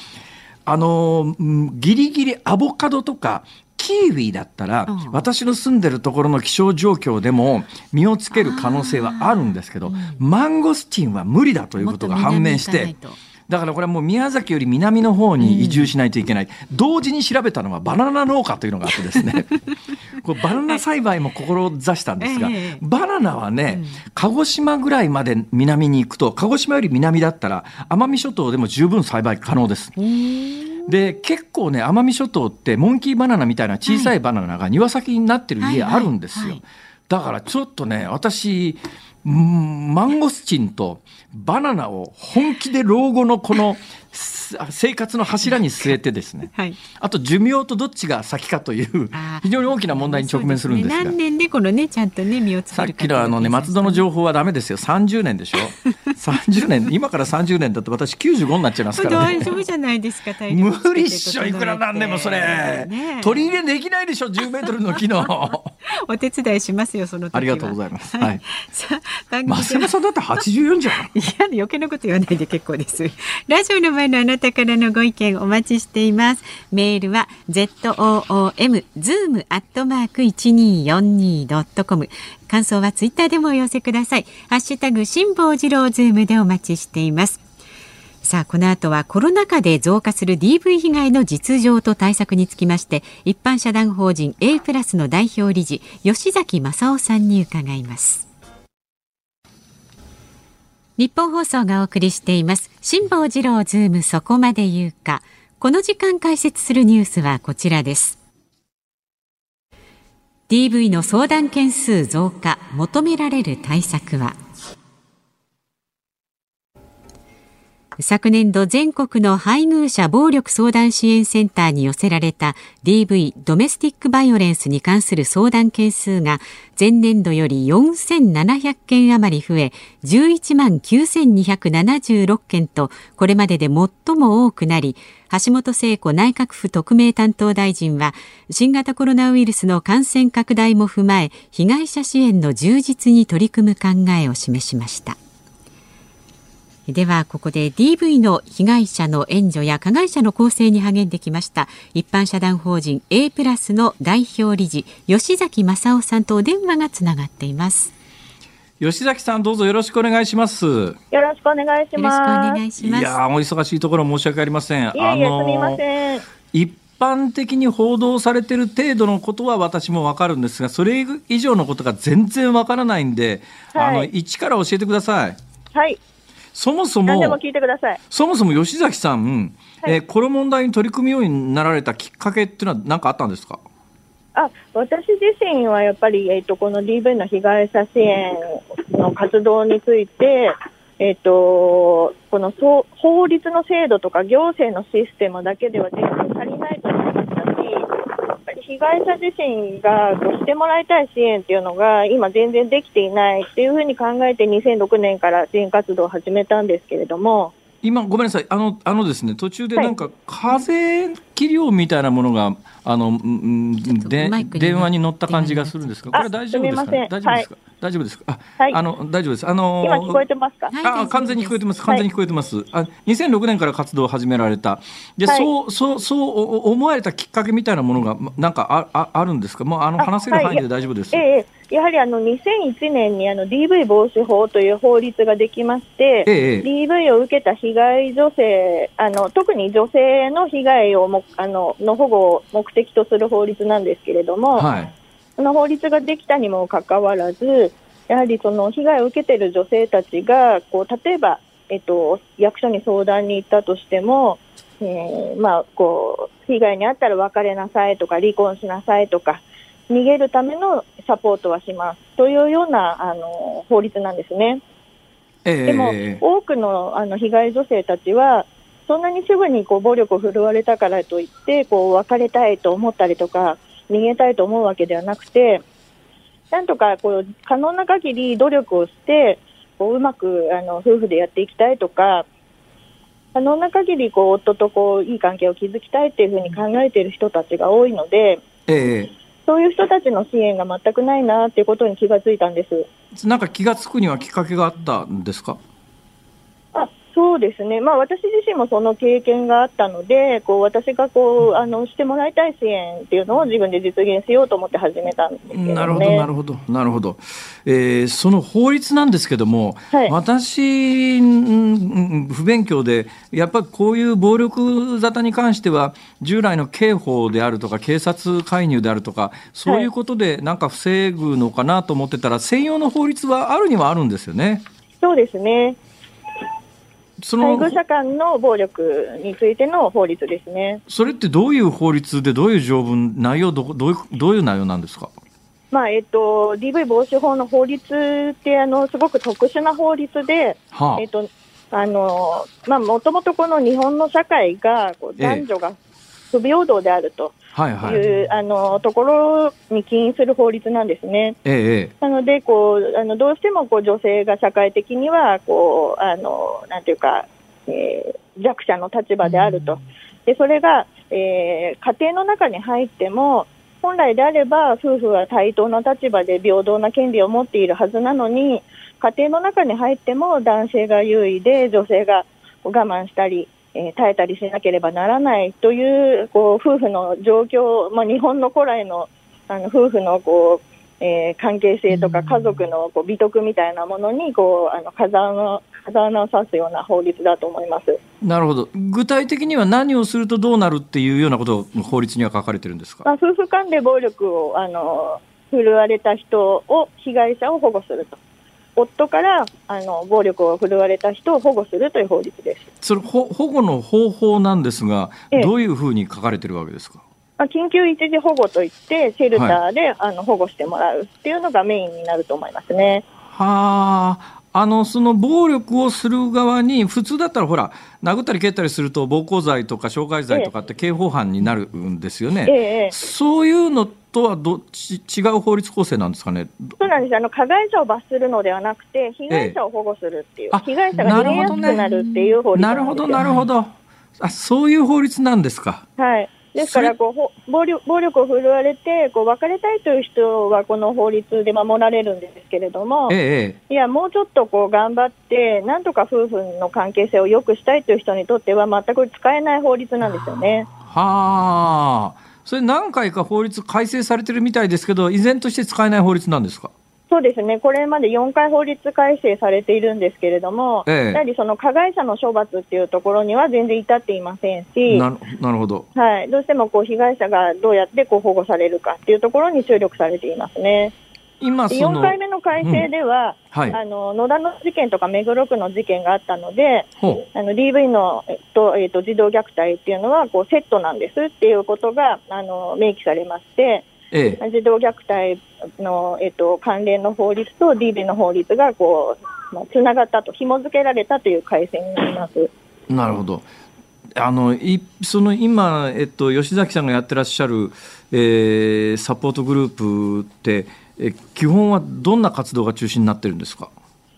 あのギリギリアボカドとかキーウィだったら、うん。私の住んでるところの気象状況でも実をつける可能性はあるんですけど、マンゴスチンは無理だということが判明してだからこれはもう宮崎より南の方に移住しないといけない、同時に調べたのはバナナ農家というのがあってですね。これバナナ栽培も志したんですが、ええバナナはね、鹿児島ぐらいまで南に行くと鹿児島より南だったら奄美諸島でも十分栽培可能です。で結構ね奄美諸島ってモンキーバナナみたいな小さいバナナが庭先になってる家あるんですよ、だからちょっとね私うんマンゴスチンとバナナを本気で老後のこの生活の柱に据えてですね。はい。あと寿命とどっちが先かという非常に大きな問題に直面するんですが。ね何年でこのねちゃんとね身をつさっけるかきのあのね松戸の情報はダメですよ。30年でしょ？30年今から30年だと私95になっちゃいますからね。大丈夫じゃないですか体力つけて無理っしょいくらなんでもそれ、ねえ。取り入れできないでしょ10メートルの木の。お手伝いしますよそのありがとうございます。はい。さあ番組さんだって84じゃん。いや余計なこと言わないで結構です。ラジオの前のあなたからのご意見お待ちしています。メールは z o o m zoom アットマーク一二四二ドットコム。感想はツイッターでもお寄せください。ハッシュタグ辛坊治郎ズームでお待ちしています。さあこの後はコロナ禍で増加する DV 被害の実情と対策につきまして一般社団法人 A プラスの代表理事吉祥眞佐緒さんに伺います。日本放送がお送りしています。辛坊治郎ズームそこまで言うか。この時間解説するニュースはこちらです。DV の相談件数増加求められる対策は？昨年度全国の配偶者暴力相談支援センターに寄せられた DV ドメスティックバイオレンスに関する相談件数が前年度より4700件余り増え11万9276件とこれまでで最も多くなり橋本聖子内閣府特命担当大臣は新型コロナウイルスの感染拡大も踏まえ被害者支援の充実に取り組む考えを示しました。ではここで DV の被害者の援助や加害者の構成に励んできました一般社団法人 A プラスの代表理事吉崎正夫さんとお電話がつながっています。吉崎さんどうぞよろしくお願いします。よろしくお願いしよろしくおます。願いします。いやーお忙しいところ申し訳ありません。いえいえ、すみません。一般的に報道されてる程度のことは私もわかるんですがそれ以上のことが全然わからないんで、はい。あの一から教えてください。はい、そもそも何でも聞いてください。そもそも吉崎さん、はいえーこの問題に取り組むようになられたきっかけっていうのは何かあったんですか？あ、私自身はやっぱり、えっ、と、この DV の被害者支援の活動について、えっ、と、このそう法律の制度とか行政のシステムだけでは全然足りないとぱり被害者自身がしてもらいたい支援っていうのが今全然できていないっていうふうに考えて2006年から支援活動を始めたんですけれども、今ごめんなさい。あのあのですね途中でなんか風切り音みたいなものがあの、うん、で電話に乗った感じがするんですかこれ大丈夫ですか、ね、大丈夫ですか、はい、大丈夫ですか？あ、はい、あの大丈夫です。あの今聞こえてますか？あ完全に聞こえてます。完全に聞こえてます、はい、あ2006年から活動を始められた。で、そうそうそう思われたきっかけみたいなものがなんかあああるんですか？もうあの話せる範囲で大丈夫です、ええやはりあの2001年にあの DV 防止法という法律ができまして、ええ、DV を受けた被害女性、あの特に女性の被害をもあのの保護を目的とする法律なんですけれども、はい、その法律ができたにもかかわらず、やはりその被害を受けている女性たちがこう例えば、えっと、役所に相談に行ったとしても、えーまあ、こう被害に遭ったら別れなさいとか離婚しなさいとか逃げるためのサポートはしますというようなあの法律なんですね。えー、でも、多くのあの被害女性たちは、そんなにすぐにこう暴力を振るわれたからといってこう別れたいと思ったりとか逃げたいと思うわけではなくてなんとかこう可能な限り努力をしてこううまくあの夫婦でやっていきたいとか可能な限りこう夫とこういい関係を築きたいというふうに考えている人たちが多いので、えー、そういう人たちの支援が全くないなっていうことに気がついたんです。なんか気がつくにはきっかけがあったんですかそうですね、まあ、私自身もその経験があったので、こう私がこうあのしてもらいたい支援っていうのを自分で実現しようと思って始めたんですけど、ね、なるほど、なるほど、なるほど、えー、その法律なんですけども、はい、私、不勉強で、やっぱりこういう暴力沙汰に関しては、従来の刑法であるとか、警察介入であるとか、そういうことでなんか防ぐのかなと思ってたら、専用の法律はあるにはあるんですよね。そうですねその配偶者間の暴力についての法律ですね。それってどういう法律で、どういう条文、内容ど、どういうどういう内容なんですか？まあえっと、DV 防止法の法律ってあのすごく特殊な法律で、はあ、えっとあのまあ、もともとこの日本の社会がこう男女が不平等であるという、はいはい、あのところに起因する法律なんですね。ええ、なのでこうあのどうしてもこう女性が社会的にはこうあのなんていうか、えー、弱者の立場であると。でそれが、えー、家庭の中に入っても本来であれば夫婦は対等な立場で平等な権利を持っているはずなのに家庭の中に入っても男性が優位で女性が我慢したりえー、耐えたりしなければならないというこう夫婦の状況、まあ、日本の古来のあの夫婦のこう、えー、関係性とか家族のこう美徳みたいなものにこうあの風穴風穴を刺すような法律だと思いますなるほど具体的には何をするとどうなるっていうようなことを法律には書かれてるんですか、まあ、夫婦間で暴力をあの振るわれた人を被害者を保護すると。夫からあの暴力を振るわれた人を保護するという法律です。それ保護の方法なんですが、ええ、どういうふうに書かれてるわけですか？緊急一時保護といって、シェルターで、はい、あの保護してもらうっていうのがメインになると思いますね。はあ、あのその暴力をする側に普通だったらほら殴ったり蹴ったりすると暴行罪とか傷害罪とかって刑法犯になるんですよね、ええ、そういうのとはどち違う法律構成なんですかね？そうなんです。あの加害者を罰するのではなくて被害者を保護するっていう、え、被害者が逃げやすくなるっていう法律なるほどなるほど。あそういう法律なんですか？はいですからこう暴力暴力を振るわれてこう別れたいという人はこの法律で守られるんですけれども、ええ、いやもうちょっとこう頑張ってなんとか夫婦の関係性を良くしたいという人にとっては全く使えない法律なんですよね。はあ。それ何回か法律改正されてるみたいですけど依然として使えない法律なんですか？そうですね、これまで4回法律改正されているんですけれども、ええ、やはりその加害者の処罰っていうところには全然至っていませんし、なるほど、はい、どうしてもこう被害者がどうやってこう保護されるかっていうところに注力されていますね。今その4回目の改正では、うん。はい、あの野田の事件とか目黒区の事件があったので、あの DV の、えっとえっと、児童虐待っていうのはこうセットなんですっていうことがあの明記されまして、ええ、児童虐待の、えっと、関連の法律と DV の法律がこう、まあ、つながったと、紐付けられたという改正になります。なるほど。あのいその今、えっと、吉崎さんがやってらっしゃる、えー、サポートグループって、え基本はどんな活動が中心になってるんですか？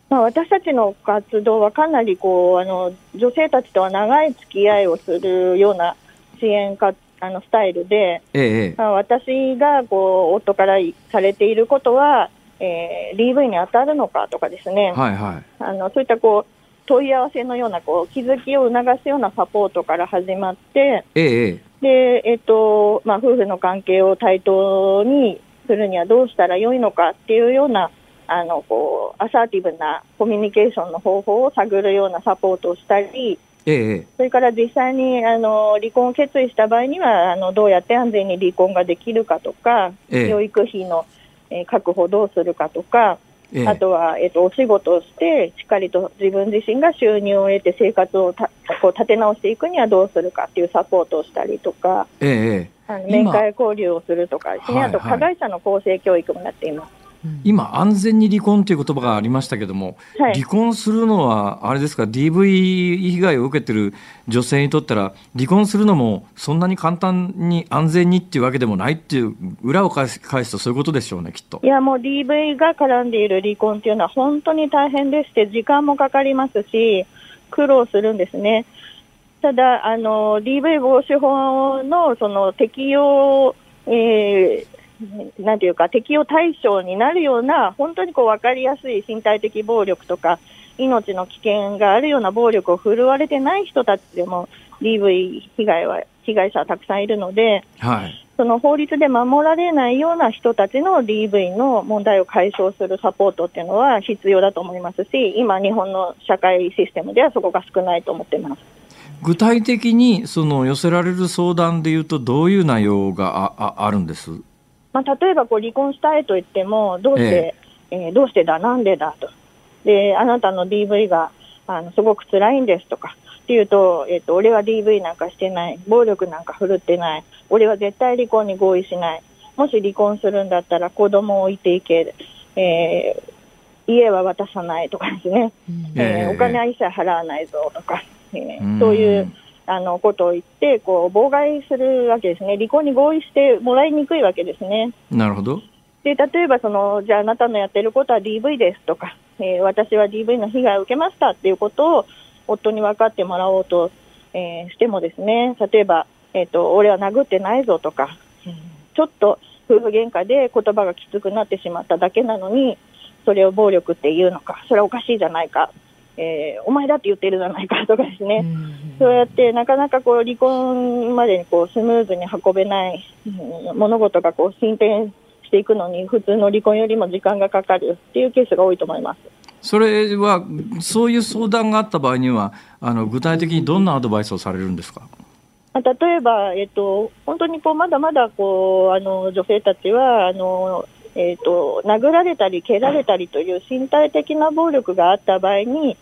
まあ、私たちの活動はかなりこうあの女性たちとは長い付き合いをするような支援かあのスタイルで、ええまあ、私がこう夫からされていることは、えー、DV に当たるのかとかですね、はいはい。あのそういったこう問い合わせのようなこう気づきを促すようなサポートから始まって、ええでえっとまあ、夫婦の関係を対等にするにはどうしたらよいのかっていうようなあのこうアサーティブなコミュニケーションの方法を探るようなサポートをしたり、ええ。それから実際にあの離婚を決意した場合にはあのどうやって安全に離婚ができるかとか、ええ。養育費の、えー確保どうするかとか、ええ。あとは、えっとお仕事をしてしっかりと自分自身が収入を得て生活をたこう立て直していくにはどうするかっていうサポートをしたりとかええええ。あの今面会交流をするとかですね、はいあと加害者の更生教育もやっています。今、安全に離婚という言葉がありましたけども、はい離婚するのは、あれですか、DV 被害を受けてる女性にとったら、離婚するのもそんなに簡単に安全にっていうわけでもないっていう、裏を返す返すとそういうことでしょうね、きっとい。やもう DV が絡んでいる離婚っていうのは本当に大変でして、時間もかかりますし、苦労するんですね。ただ、あの DV 防止法のその適用、えー なんていうか、適用対象になるような、本当にこう分かりやすい身体的暴力とか、命の危険があるような暴力を振るわれてない人たちでも、DV 被害は、被害者はたくさんいるので、はい。その法律で守られないような人たちの DV の問題を解消するサポートっていうのは必要だと思いますし、今、日本の社会システムではそこが少ないと思っています。具体的にその寄せられる相談でいうと、どういう内容があああるんです？まあ、例えばこう離婚したいと言っても、どうして、えーどうしてだ、なんでだと、であなたの DV があのすごく辛いんですとかっていうと、えっと、俺は DV なんかしてない、暴力なんか振るってない、俺は絶対離婚に合意しない、もし離婚するんだったら子供を置いていけ、えー家は渡さないとかですね、えーお金は一切払わないぞとか、えーうん。そういうあのことを言ってこう妨害するわけですね、離婚に合意してもらいにくいわけですね。なるほど。で例えばその、じゃああなたのやってることは DV ですとか、えー私は DV の被害を受けましたっていうことを夫に分かってもらおうと、えーしてもですね、例えば、えーと、俺は殴ってないぞとか、ちょっと夫婦喧嘩で言葉がきつくなってしまっただけなのに、それを暴力っていうのか、それはおかしいじゃないか、えーお前だって言ってるじゃないかとかですね。そうやってなかなかこう離婚までにこうスムーズに運べない、うん物事がこう進展していくのに普通の離婚よりも時間がかかるっていうケースが多いと思います。それは、そういう相談があった場合には、あの具体的にどんなアドバイスをされるんですか？まあ例えば、えっと、本当にこうまだまだこうあの女性たちはあの、えっと、殴られたり蹴られたりという身体的な暴力があった場合に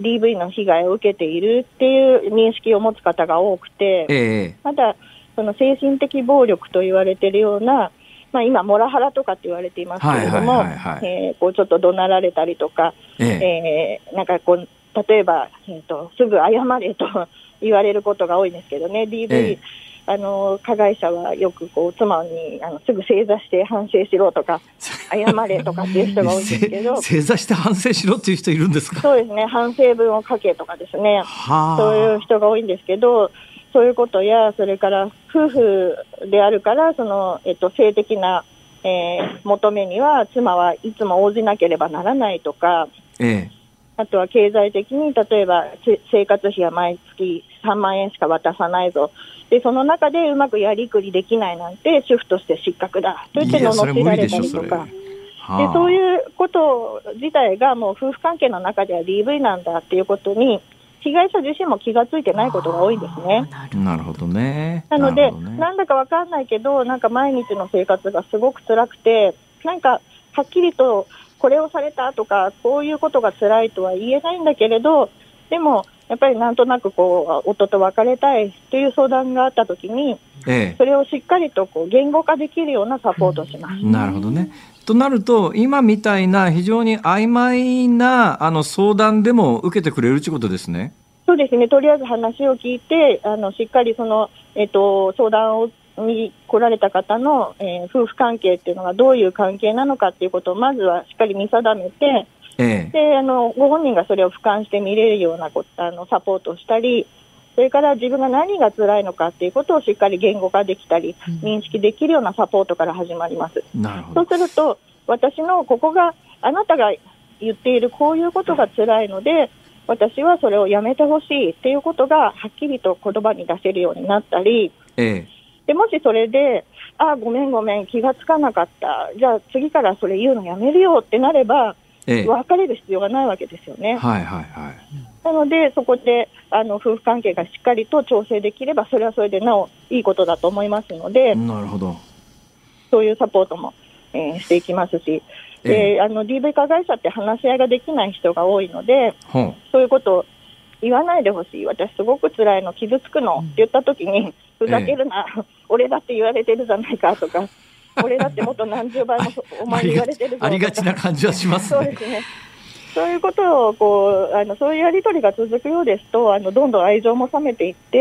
DV の被害を受けているっていう認識を持つ方が多くて、ええ。まだその精神的暴力と言われているような、まあ、今、モラハラとかって言われていますけれども、ちょっと怒鳴られたりとか、ええ。えーなんかこう例えば、えーと、すぐ謝れと言われることが多いんですけどね、DV、ええ。あの加害者はよくこう妻にあのすぐ正座して反省しろとか、謝れとかっていう人が多いんですけど、正座して反省しろっていう人いるんですか？そうですね、反省文を書けとかですね。はあ。そういう人が多いんですけど、そういうことや、それから夫婦であるから、その、えっと、性的な、えー求めには、妻はいつも応じなければならないとか、ええあとは経済的に、例えばせ生活費は毎月3万円しか渡さないぞ。で、その中でうまくやりくりできないなんて、主婦として失格だ。と言って罵られたりとか。はあでそういうこと自体がもう夫婦関係の中では DV なんだっていうことに、被害者自身も気がついてないことが多いんですね。なるほどね。なので、ねなんだかわかんないけど、なんか毎日の生活がすごく辛くて、なんかはっきりとこれをされたとか、こういうことが辛いとは言えないんだけれど、でも、やっぱりなんとなくこう夫と別れたいという相談があったときに、えそれをしっかりとこう言語化できるようなサポートをします。え、なるほどね。となると、今みたいな非常に曖昧なあの相談でも受けてくれるということですね。そうですね、とりあえず話を聞いて、あのしっかりその、えっと相談をに来られた方の、えー夫婦関係っていうのがどういう関係なのかっていうことをまずはしっかり見定めて、ええであのご本人がそれを俯瞰して見れるようなこあのサポートをしたり、それから自分が何が辛いのかっていうことをしっかり言語化できたり、認識できるようなサポートから始まります。なるほど。そうすると、私のここが、あなたが言っているこういうことが辛いので、私はそれをやめてほしいっていうことがはっきりと言葉に出せるようになったり、えでもしそれで、あごめんごめん、気がつかなかった、じゃあ次からそれ言うのやめるよってなれば、えええ別れる必要がないわけですよね。はいはいはい。なので、そこであの夫婦関係がしっかりと調整できれば、それはそれでなおいいことだと思いますので、なるほど。そういうサポートも、えーしていきますし、えであの DV 加害者って話し合いができない人が多いので。そういうことを言わないでほしい、私、すごく辛いの、傷つくのって言ったときに、ふざけるな、俺だって言われてるじゃないかとか、俺だってもっと何十倍もお前に言われてるぞとか。ありがちな感じはしますね。そうで。すね。そういうことをこうあのそういうやり取りが続くようですとあのどんどん愛情も冷めていって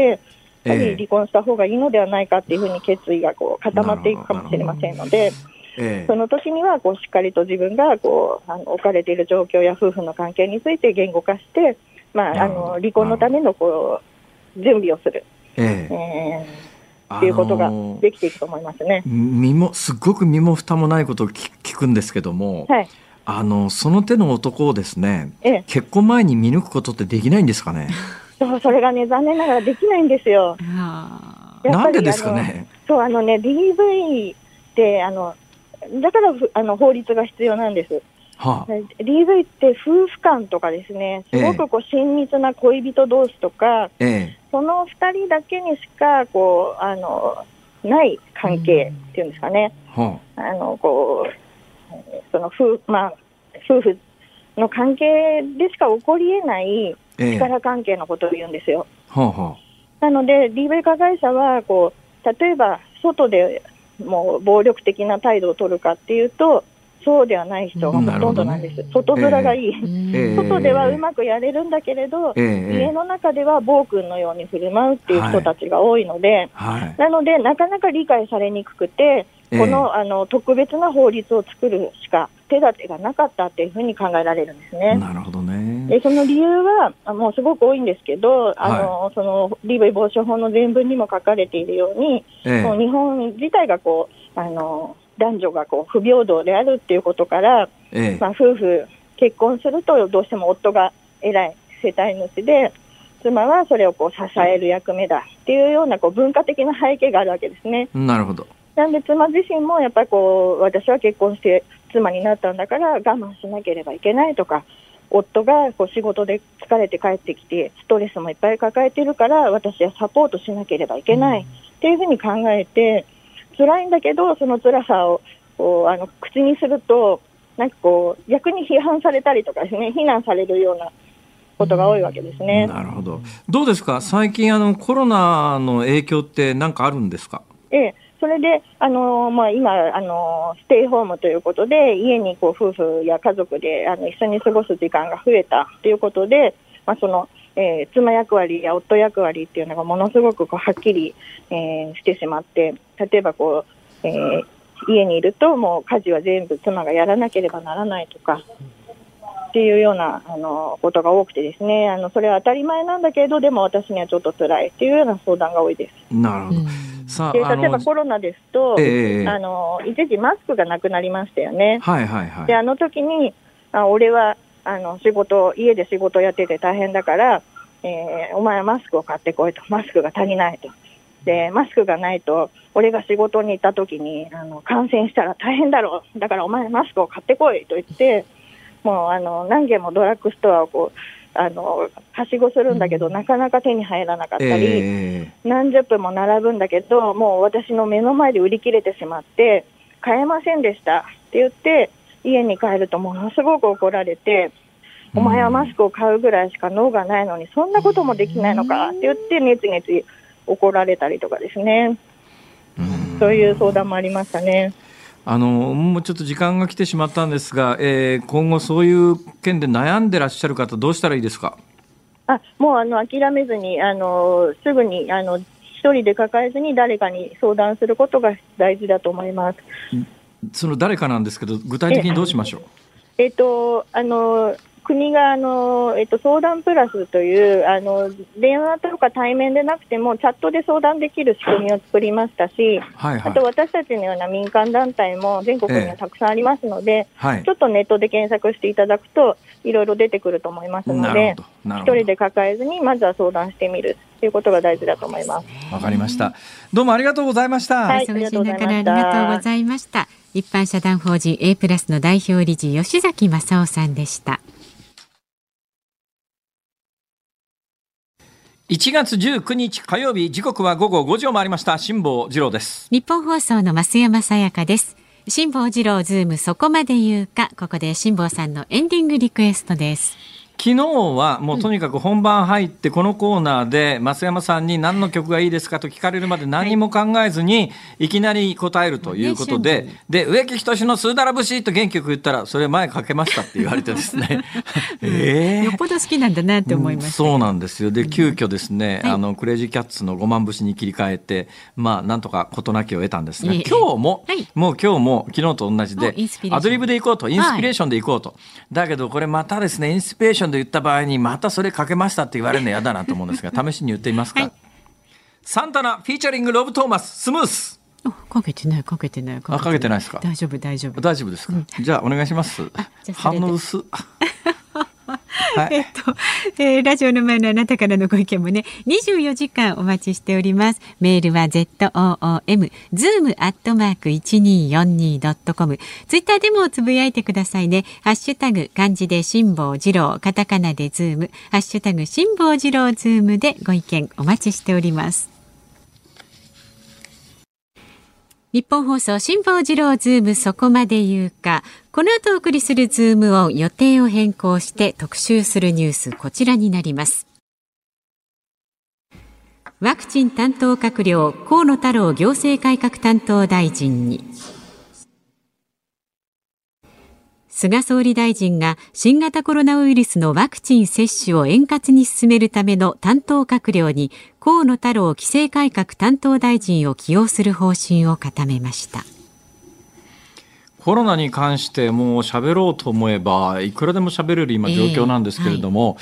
やはええり離婚した方がいいのではないかっていうふうに決意がこう固まっていくかもしれませんのでええ。その時にはこうしっかりと自分がこうあの置かれている状況や夫婦の関係について言語化して、まあ、あの離婚のためのこう準備をする、ええ。えーっていうことがあのーできていくと思いますね。身もすっごく身も蓋もないことを聞聞くんですけども、はいあのその手の男をですねええ、結婚前に見抜くことってできないんですかね？そうそれがね残念ながらできないんですよ。なんでですかね？そう、あのね、DV って、あの、だからふあの法律が必要なんです。はあ、DV って夫婦間とかですね、すごくこう親密な恋人同士とか、えその2人だけにしか、こう、あの、ない関係っていうんですかね。え、はあ。の、こう、その夫、まあ、夫婦の関係でしか起こり得ないあ、ええ、は力関係のことを言うんですよ。あ、はなので、DV 加害者はこう、例えば外でもう暴力的な態度を取るかっていうと、そうではない人がほとんどなんです、なる外面がいい、ええ。外ではうまくやれるんだけれど、あ、ええ、ええ、家の中では暴君のように振る舞うっていう人たちが多いので、はい、なので、なかなか理解されにくくて、ええ。このあの特別な法律を作るしか手立てがなかったっていうふうに考えられるんですね。なるほどね。でその理由は、あもうすごく多いんですけど、あのその DV 防止法の前文にも書かれているように、え。もう日本自体がこうあの男女がこう不平等であるっていうことから、え、えまあ、夫婦、結婚するとどうしても夫が偉い世帯主で、妻はそれをこう支える役目だっていうようなこう文化的な背景があるわけですね。え、なるほど。なんで妻自身もやっぱりこう私は結婚して妻になったんだから我慢しなければいけないとか夫がこう仕事で疲れて帰ってきてストレスもいっぱい抱えてるから私はサポートしなければいけないっていうふうに考えて辛いんだけどその辛さをこうあの口にするとなんかこう逆に批判されたりとかですね非難されるようなことが多いわけですね。なるほど。どうですか？最近あのコロナの影響って何かあるんですか？ええ、それで、あのまあ、今、あのステイホームということで、家にこう夫婦や家族であの一緒に過ごす時間が増えたということで、まあそのえー妻役割や夫役割っていうのがものすごくこうはっきり、えーしてしまって、例えばこう、えー家にいると、もう家事は全部妻がやらなければならないとか。っていうようなあのことが多くてですねあのそれは当たり前なんだけれどでも私にはちょっと辛いっていうような相談が多いです。なるほど。さで例えばコロナですと、ええあの一時マスクがなくなりましたよね。はいはいはい。であの時にあ俺はあの仕事家で仕事やってて大変だから、えーお前はマスクを買ってこいと。マスクが足りないと。でマスクがないと俺が仕事に行った時にあの感染したら大変だろ。うだからお前マスクを買ってこいと言ってもうあの何軒もドラッグストアをこうあのはしごするんだけど、なかなか手に入らなかったり、え。何十分も並ぶんだけど、もう私の目の前で売り切れてしまって、買えませんでしたって言って、家に帰るとものすごく怒られて、お前はマスクを買うぐらいしか脳がないのに、そんなこともできないのかって言って、ねつねつ怒られたりとかですね、そういう相談もありましたね。あのもうちょっと時間が来てしまったんですが、えー今後そういう件で悩んでらっしゃる方どうしたらいいですか？あもうあの諦めずに、あのすぐにあの一人で抱えずに誰かに相談することが大事だと思います。その誰かなんですけど具体的にどうしましょう？えっ、と、あの、国があの、えっと、相談プラスというあの電話とか対面でなくてもチャットで相談できる仕組みを作りましたし、はいはい。あと私たちのような民間団体も全国にはたくさんありますので、はい。ちょっとネットで検索していただくといろいろ出てくると思いますので一人で抱えずにまずは相談してみるということが大事だと思います。わかりました。どうもありがとうございました、はい。忙しい中からありがとうございました。一般社団法人 A プラスの代表理事吉祥眞佐緒さんでした。1月19日火曜日時刻は午後5時を回りました辛坊治郎です日本放送の増山さやかです。辛坊治郎ズームそこまで言うか、ここで辛坊さんのエンディングリクエストです。昨日はもうとにかく本番入ってこのコーナーで増山さんに何の曲がいいですかと聞かれるまで何も考えずにいきなり答えるということで、で、植木仁のスーダラ節と元気よく言ったらそれ前かけましたって言われてですね。えよっぽど好きなんだなって思いました。そうなんですよ。で、急遽ですね、はい。あの、クレイジーキャッツの5万節に切り替えて、まあ、なんとか事なきを得たんですが、今日も、はい。もう今日も昨日と同じおでアドリブで行こうと、インスピレーションで行こうと。だけど、これまたですね、インスピレーションで言った場合に、またそれかけましたって言われるの嫌だなと思うんですが、試しに言ってみますか？はいサンタナ、フィーチャリング、ロブ・トーマス、スムース。おかけてない、かけてない。あかけてないですか？大丈夫、大丈夫。大丈夫ですか、じゃあ、お願いします。反応薄。はい。えっと、えーラジオの前のあなたからのご意見もね、24時間お待ちしております。メールは ZOOM、zoom アットマーク 1242.com。ツイッターでもつぶやいてくださいね。ハッシュタグ、漢字で辛坊治郎、カタカナでズーム、ハッシュタグ、辛坊治郎ズームでご意見お待ちしております。日本放送辛坊治郎ズームそこまで言うか。この後お送りするズームを予定を変更して特集するニュース、こちらになります。ワクチン担当閣僚、河野太郎行政改革担当大臣に。菅総理大臣が新型コロナウイルスのワクチン接種を円滑に進めるための担当閣僚に河野太郎規制改革担当大臣を起用する方針を固めました。コロナに関してもう喋ろうと思えばいくらでも喋れる今状況なんですけれども、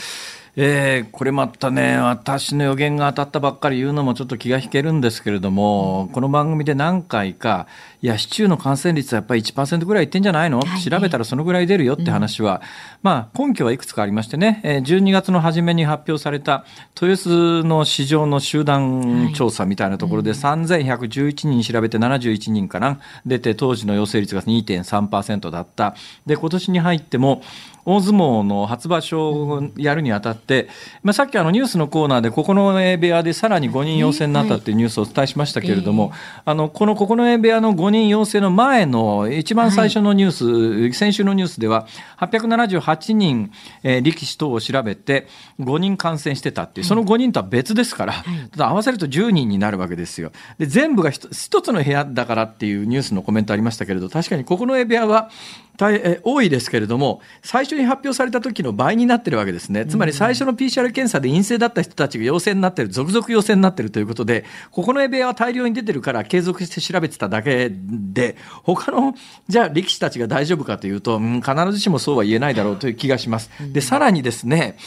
えーこれまたね私の予言が当たったばっかり言うのもちょっと気が引けるんですけれども、この番組で何回かいや市中の感染率はやっぱり1%ぐらいいってんじゃないの、はい。調べたらそのぐらい出るよって話は、まあ根拠はいくつかありましてね、えー12月の初めに発表された豊洲の市場の集団調査みたいなところで3111人調べて71人かな。出て当時の陽性率が2.3%だった。で今年に入っても大相撲の初場所をやるにあたって、まあ、さっきあのニュースのコーナーで九重部屋でさらに5人陽性になったっていうニュースをお伝えしましたけれども、あのこの九重部屋の5人陽性の前の一番最初のニュース、先週のニュースでは878人、えー力士等を調べて5人感染してたっていう。その5人とは別ですから、ただ合わせると10人になるわけですよ。で全部が一一つの部屋だからっていうニュースのコメントありましたけれど確かに九重部屋は大え多いですけれども最初に発表された時の倍になってるわけですね。つまり最初の PCR 検査で陰性だった人たちが陽性になってる続々陽性になってるということで九重部屋は大量に出てるから継続して調べてただけで他のじゃあ力士たちが大丈夫かというと、うん、必ずしもそうは言えないだろうという気がします。でさらにですね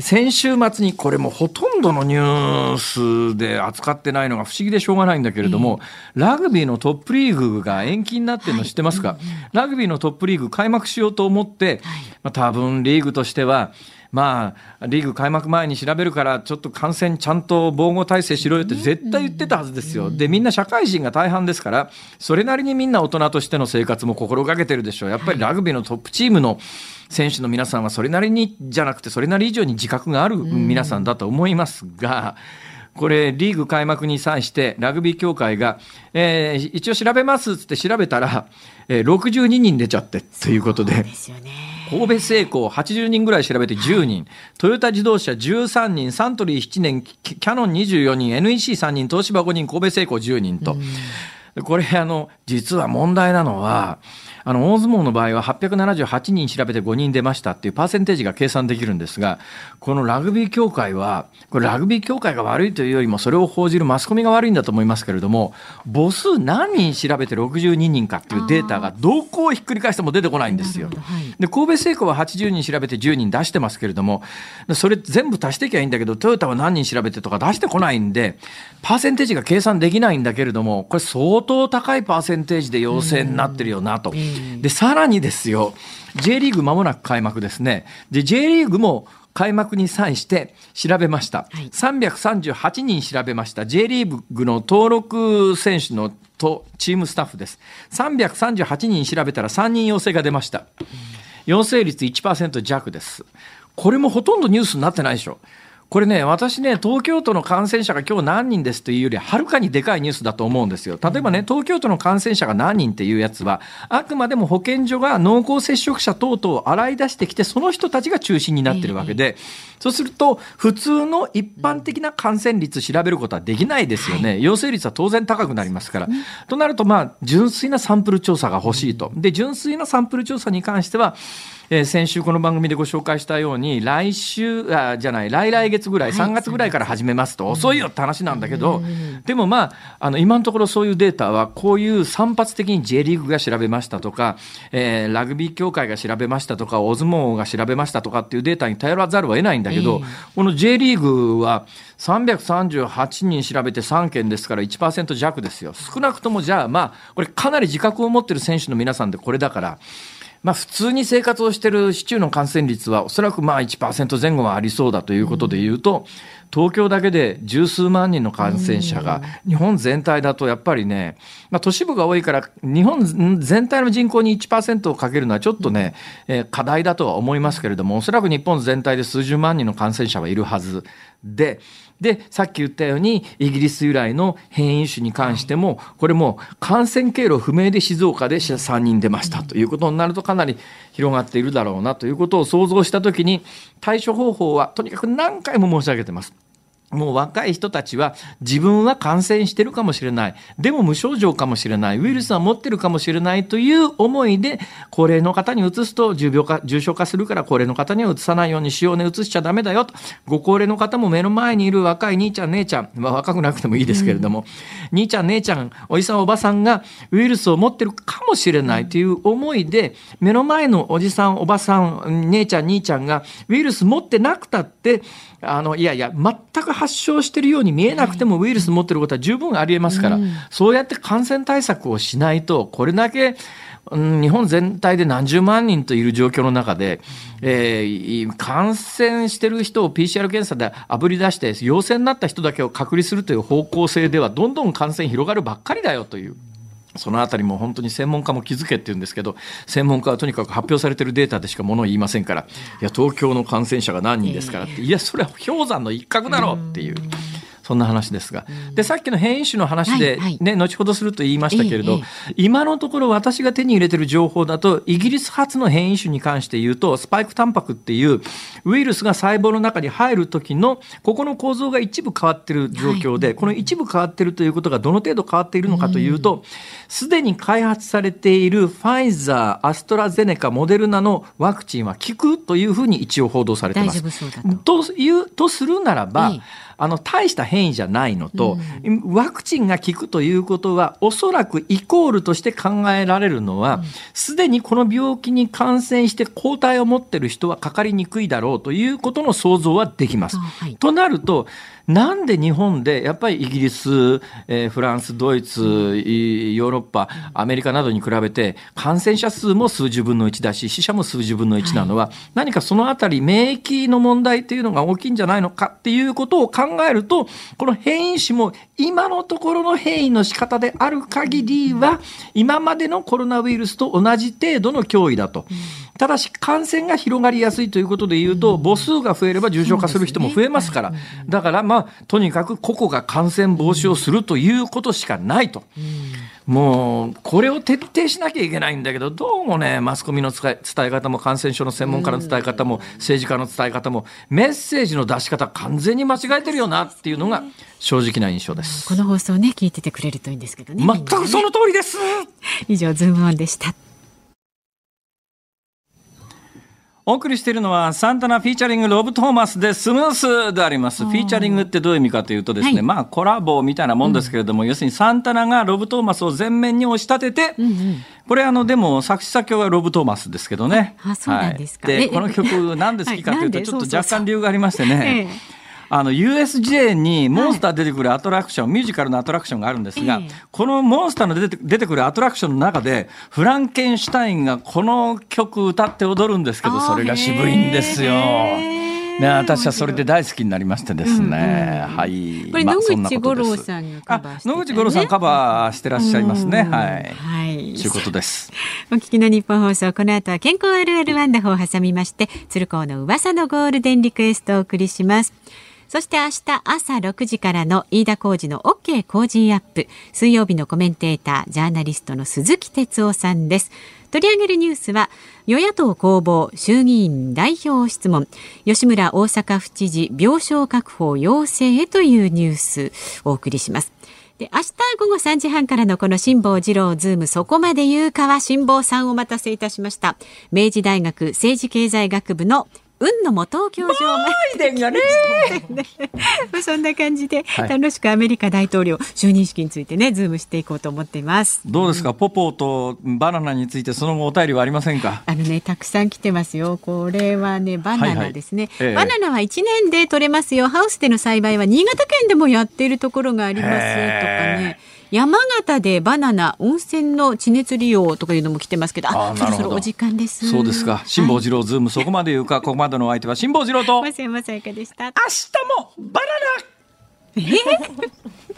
先週末にこれもほとんどのニュースで扱ってないのが不思議でしょうがないんだけれども、ラグビーのトップリーグが延期になってるの知ってますか、ラグビーのトップリーグ開幕しようと思って、まあ、多分リーグとしてはまあ、リーグ開幕前に調べるから、ちょっと感染ちゃんと防護体制しろよって絶対言ってたはずですよ。で、みんな社会人が大半ですから、それなりにみんな大人としての生活も心がけてるでしょう。やっぱりラグビーのトップチームの選手の皆さんはそれなりにじゃなくて、それなり以上に自覚がある皆さんだと思いますが、これ、リーグ開幕に際して、ラグビー協会が、えー一応調べますって調べたら、えー62人出ちゃってということで。ですよね。神戸製鋼80人ぐらい調べて10人、トヨタ自動車13人、サントリー7人、キキャノン24人、NEC3 人、東芝5人、神戸製鋼10人と。これ、あの、実は問題なのは、あの大相撲の場合は878人調べて5人出ましたっていうパーセンテージが計算できるんですがこのラグビー協会はこれラグビー協会が悪いというよりもそれを報じるマスコミが悪いんだと思いますけれども母数何人調べて62人かっていうデータがどこをひっくり返しても出てこないんですよ。で神戸製鋼は80人調べて10人出してますけれどもそれ全部足していけばいいんだけどトヨタは何人調べてとか出してこないんでパーセンテージが計算できないんだけれどもこれ相当高いパーセンテージで陽性になってるよなと。でさらにですよ J リーグまもなく開幕ですね。で J リーグも開幕に際して調べました。はい、338人調べました。J リーグの登録選手のとチームスタッフです。338人調べたら3人陽性が出ました。陽性率1%弱です。これもほとんどニュースになってないでしょ。これね、私ね、東京都の感染者が今日何人ですというより、はるかにでかいニュースだと思うんですよ。例えばね、東京都の感染者が何人っていうやつは、あくまでも保健所が濃厚接触者等々を洗い出してきて、その人たちが中心になってるわけで、そうすると、普通の一般的な感染率調べることはできないですよね。陽性率は当然高くなりますから。となると、まあ、純粋なサンプル調査が欲しいと。で、純粋なサンプル調査に関しては、えー、先週この番組でご紹介したように来週あじゃない来来月ぐらい、3月ぐらいから始めますと遅いよって話なんだけど、でもまああの今のところそういうデータはこういう散発的に J リーグが調べましたとか、えー、ラグビー協会が調べましたとか大相撲が調べましたとかっていうデータに頼らざるを得ないんだけど、この J リーグは338人調べて3件ですから1%弱ですよ。少なくともじゃあまあこれかなり自覚を持ってる選手の皆さんでこれだからまあ、普通に生活をしている市中の感染率はおそらくまあ1%前後はありそうだということでいうと、東京だけで十数万人の感染者が、日本全体だとやっぱりね、まあ、都市部が多いから、日本全体の人口に1%をかけるのはちょっとね、えー、課題だとは思いますけれども、おそらく日本全体で数十万人の感染者はいるはずで、で、さっき言ったように、イギリス由来の変異種に関しても、これも感染経路不明で静岡で3人出ましたということになると、かなり広がっているだろうなということを想像したときに、対処方法はとにかく何回も申し上げてます。もう若い人たちは自分は感染してるかもしれない。でも無症状かもしれない。ウイルスは持ってるかもしれないという思いで、高齢の方にうつすと重病化、重症化するから高齢の方にはうつさないようにしようね、うつしちゃダメだよと。ご高齢の方も目の前にいる若い兄ちゃん、姉ちゃん、まあ若くなくてもいいですけれども、うん、兄ちゃん、姉ちゃん、おじさん、おばさんがウイルスを持ってるかもしれないという思いで、目の前のおじさん、おばさん、姉ちゃん、兄ちゃんがウイルス持ってなくたって、あの、いやいや、全く発症してるように見えなくてもウイルス持ってることは十分ありえますから、そうやって感染対策をしないと、これだけ、日本全体で何十万人といる状況の中で、えー、感染してる人を PCR 検査であぶり出して、陽性になった人だけを隔離するという方向性では、どんどん感染広がるばっかりだよという。そのあたりも本当に専門家も気づけって言うんですけど、専門家はとにかく発表されてるデータでしか物を言いませんから、いや、東京の感染者が何人ですからって、いや、それは氷山の一角だろうっていう。そんな話ですが。で、さっきの変異種の話で、ね、後ほどすると言いましたけれど、ええ、今のところ私が手に入れている情報だと、イギリス発の変異種に関して言うと、スパイクタンパクっていうウイルスが細胞の中に入る時の、ここの構造が一部変わっている状況で、はい、この一部変わっているということがどの程度変わっているのかというと、すで、に開発されているファイザー、アストラゼネカ、モデルナのワクチンは効くというふうに一応報道されています。という、とするならば、ええあの大した変異じゃないのと、うん、ワクチンが効くということはおそらくイコールとして考えられるのはすで、にこの病気に感染して抗体を持っている人はかかりにくいだろうということの想像はできます。はい、となるとなんで日本でやっぱりイギリス、えー、フランス、ドイツ、ヨーロッパ、アメリカなどに比べて感染者数も数十分の1だし死者も数十分の1なのは、はい、何かそのあたり免疫の問題というのが大きいんじゃないのかっていうことを考えるとこの変異種も今のところの変異の仕方である限りは今までのコロナウイルスと同じ程度の脅威だと。ただし感染が広がりやすいということで言うと母数が増えれば重症化する人も増えますから。だからまあとにかく個々が感染防止をするということしかないと。もうこれを徹底しなきゃいけないんだけどどうもねマスコミの伝え方も感染症の専門家の伝え方も政治家の伝え方もメッセージの出し方完全に間違えてるよなっていうのが正直な印象です。この放送ね聞いててくれるといいんですけどね。全くその通りです、以上ズームオンでしたお送りしているのはサンタナフィーチャリングロブ・トーマスでスムースであります。フィーチャリングってどういう意味かというとですね、はい。まあコラボみたいなもんですけれども、要するにサンタナがロブ・トーマスを前面に押し立てて、これあのでも作詞作曲はロブ・トーマスですけどね。あそうなんですか。えはい。でこの曲なんで好きかというとはいちょっと若干理由がありましてね。ええあの USJ にモンスター出てくるアトラクション、ミュージカルのアトラクションがあるんですが、ええこのモンスターの出て出てくるアトラクションの中でフランケンシュタインがこの曲歌って踊るんですけどそれが渋いんですよ。ね、私はそれで大好きになりましてですね、はい。これまあ野口五郎さんがカバーしてたねあ野口五郎さんカバーしてらっしゃいますね。うんはい。はいということです。お聞きの日本放送、この後は健康あるあるワンダホを挟みまして、鶴光の噂のゴールデンリクエストをお送りします。そして明日朝6時からの飯田浩二の OK 工事アップ。水曜日のコメンテーター、ジャーナリストの鈴木哲夫さんです。取り上げるニュースは、与野党攻防、衆議院代表質問、吉村大阪府知事、病床確保要請へというニュースをお送りします。で明日午後3時半からのこの辛坊治郎ズームそこまで言うかは辛坊さんお待たせいたしました明治大学政治経済学部の海野素央教授をバイデンがね。そんな感じではい楽しくアメリカ大統領就任式についてねズームしていこうと思っていますどうですか、ポポーとバナナについてその後お便りはありませんか？あのね、たくさん来てますよ。これはね、バナナですね。はいはいええバナナは1年で取れますよ。ハウスでの栽培は新潟県でもやっているところがありますとかね。山形でバナナ温泉の地熱利用とかいうのも来てますけど、あ、そろそろお時間です。そうですか。辛坊はい治郎ズームそこまで言うか、ここまでのお相手は辛坊治郎と。明 増山さやかでした。日もバナナ。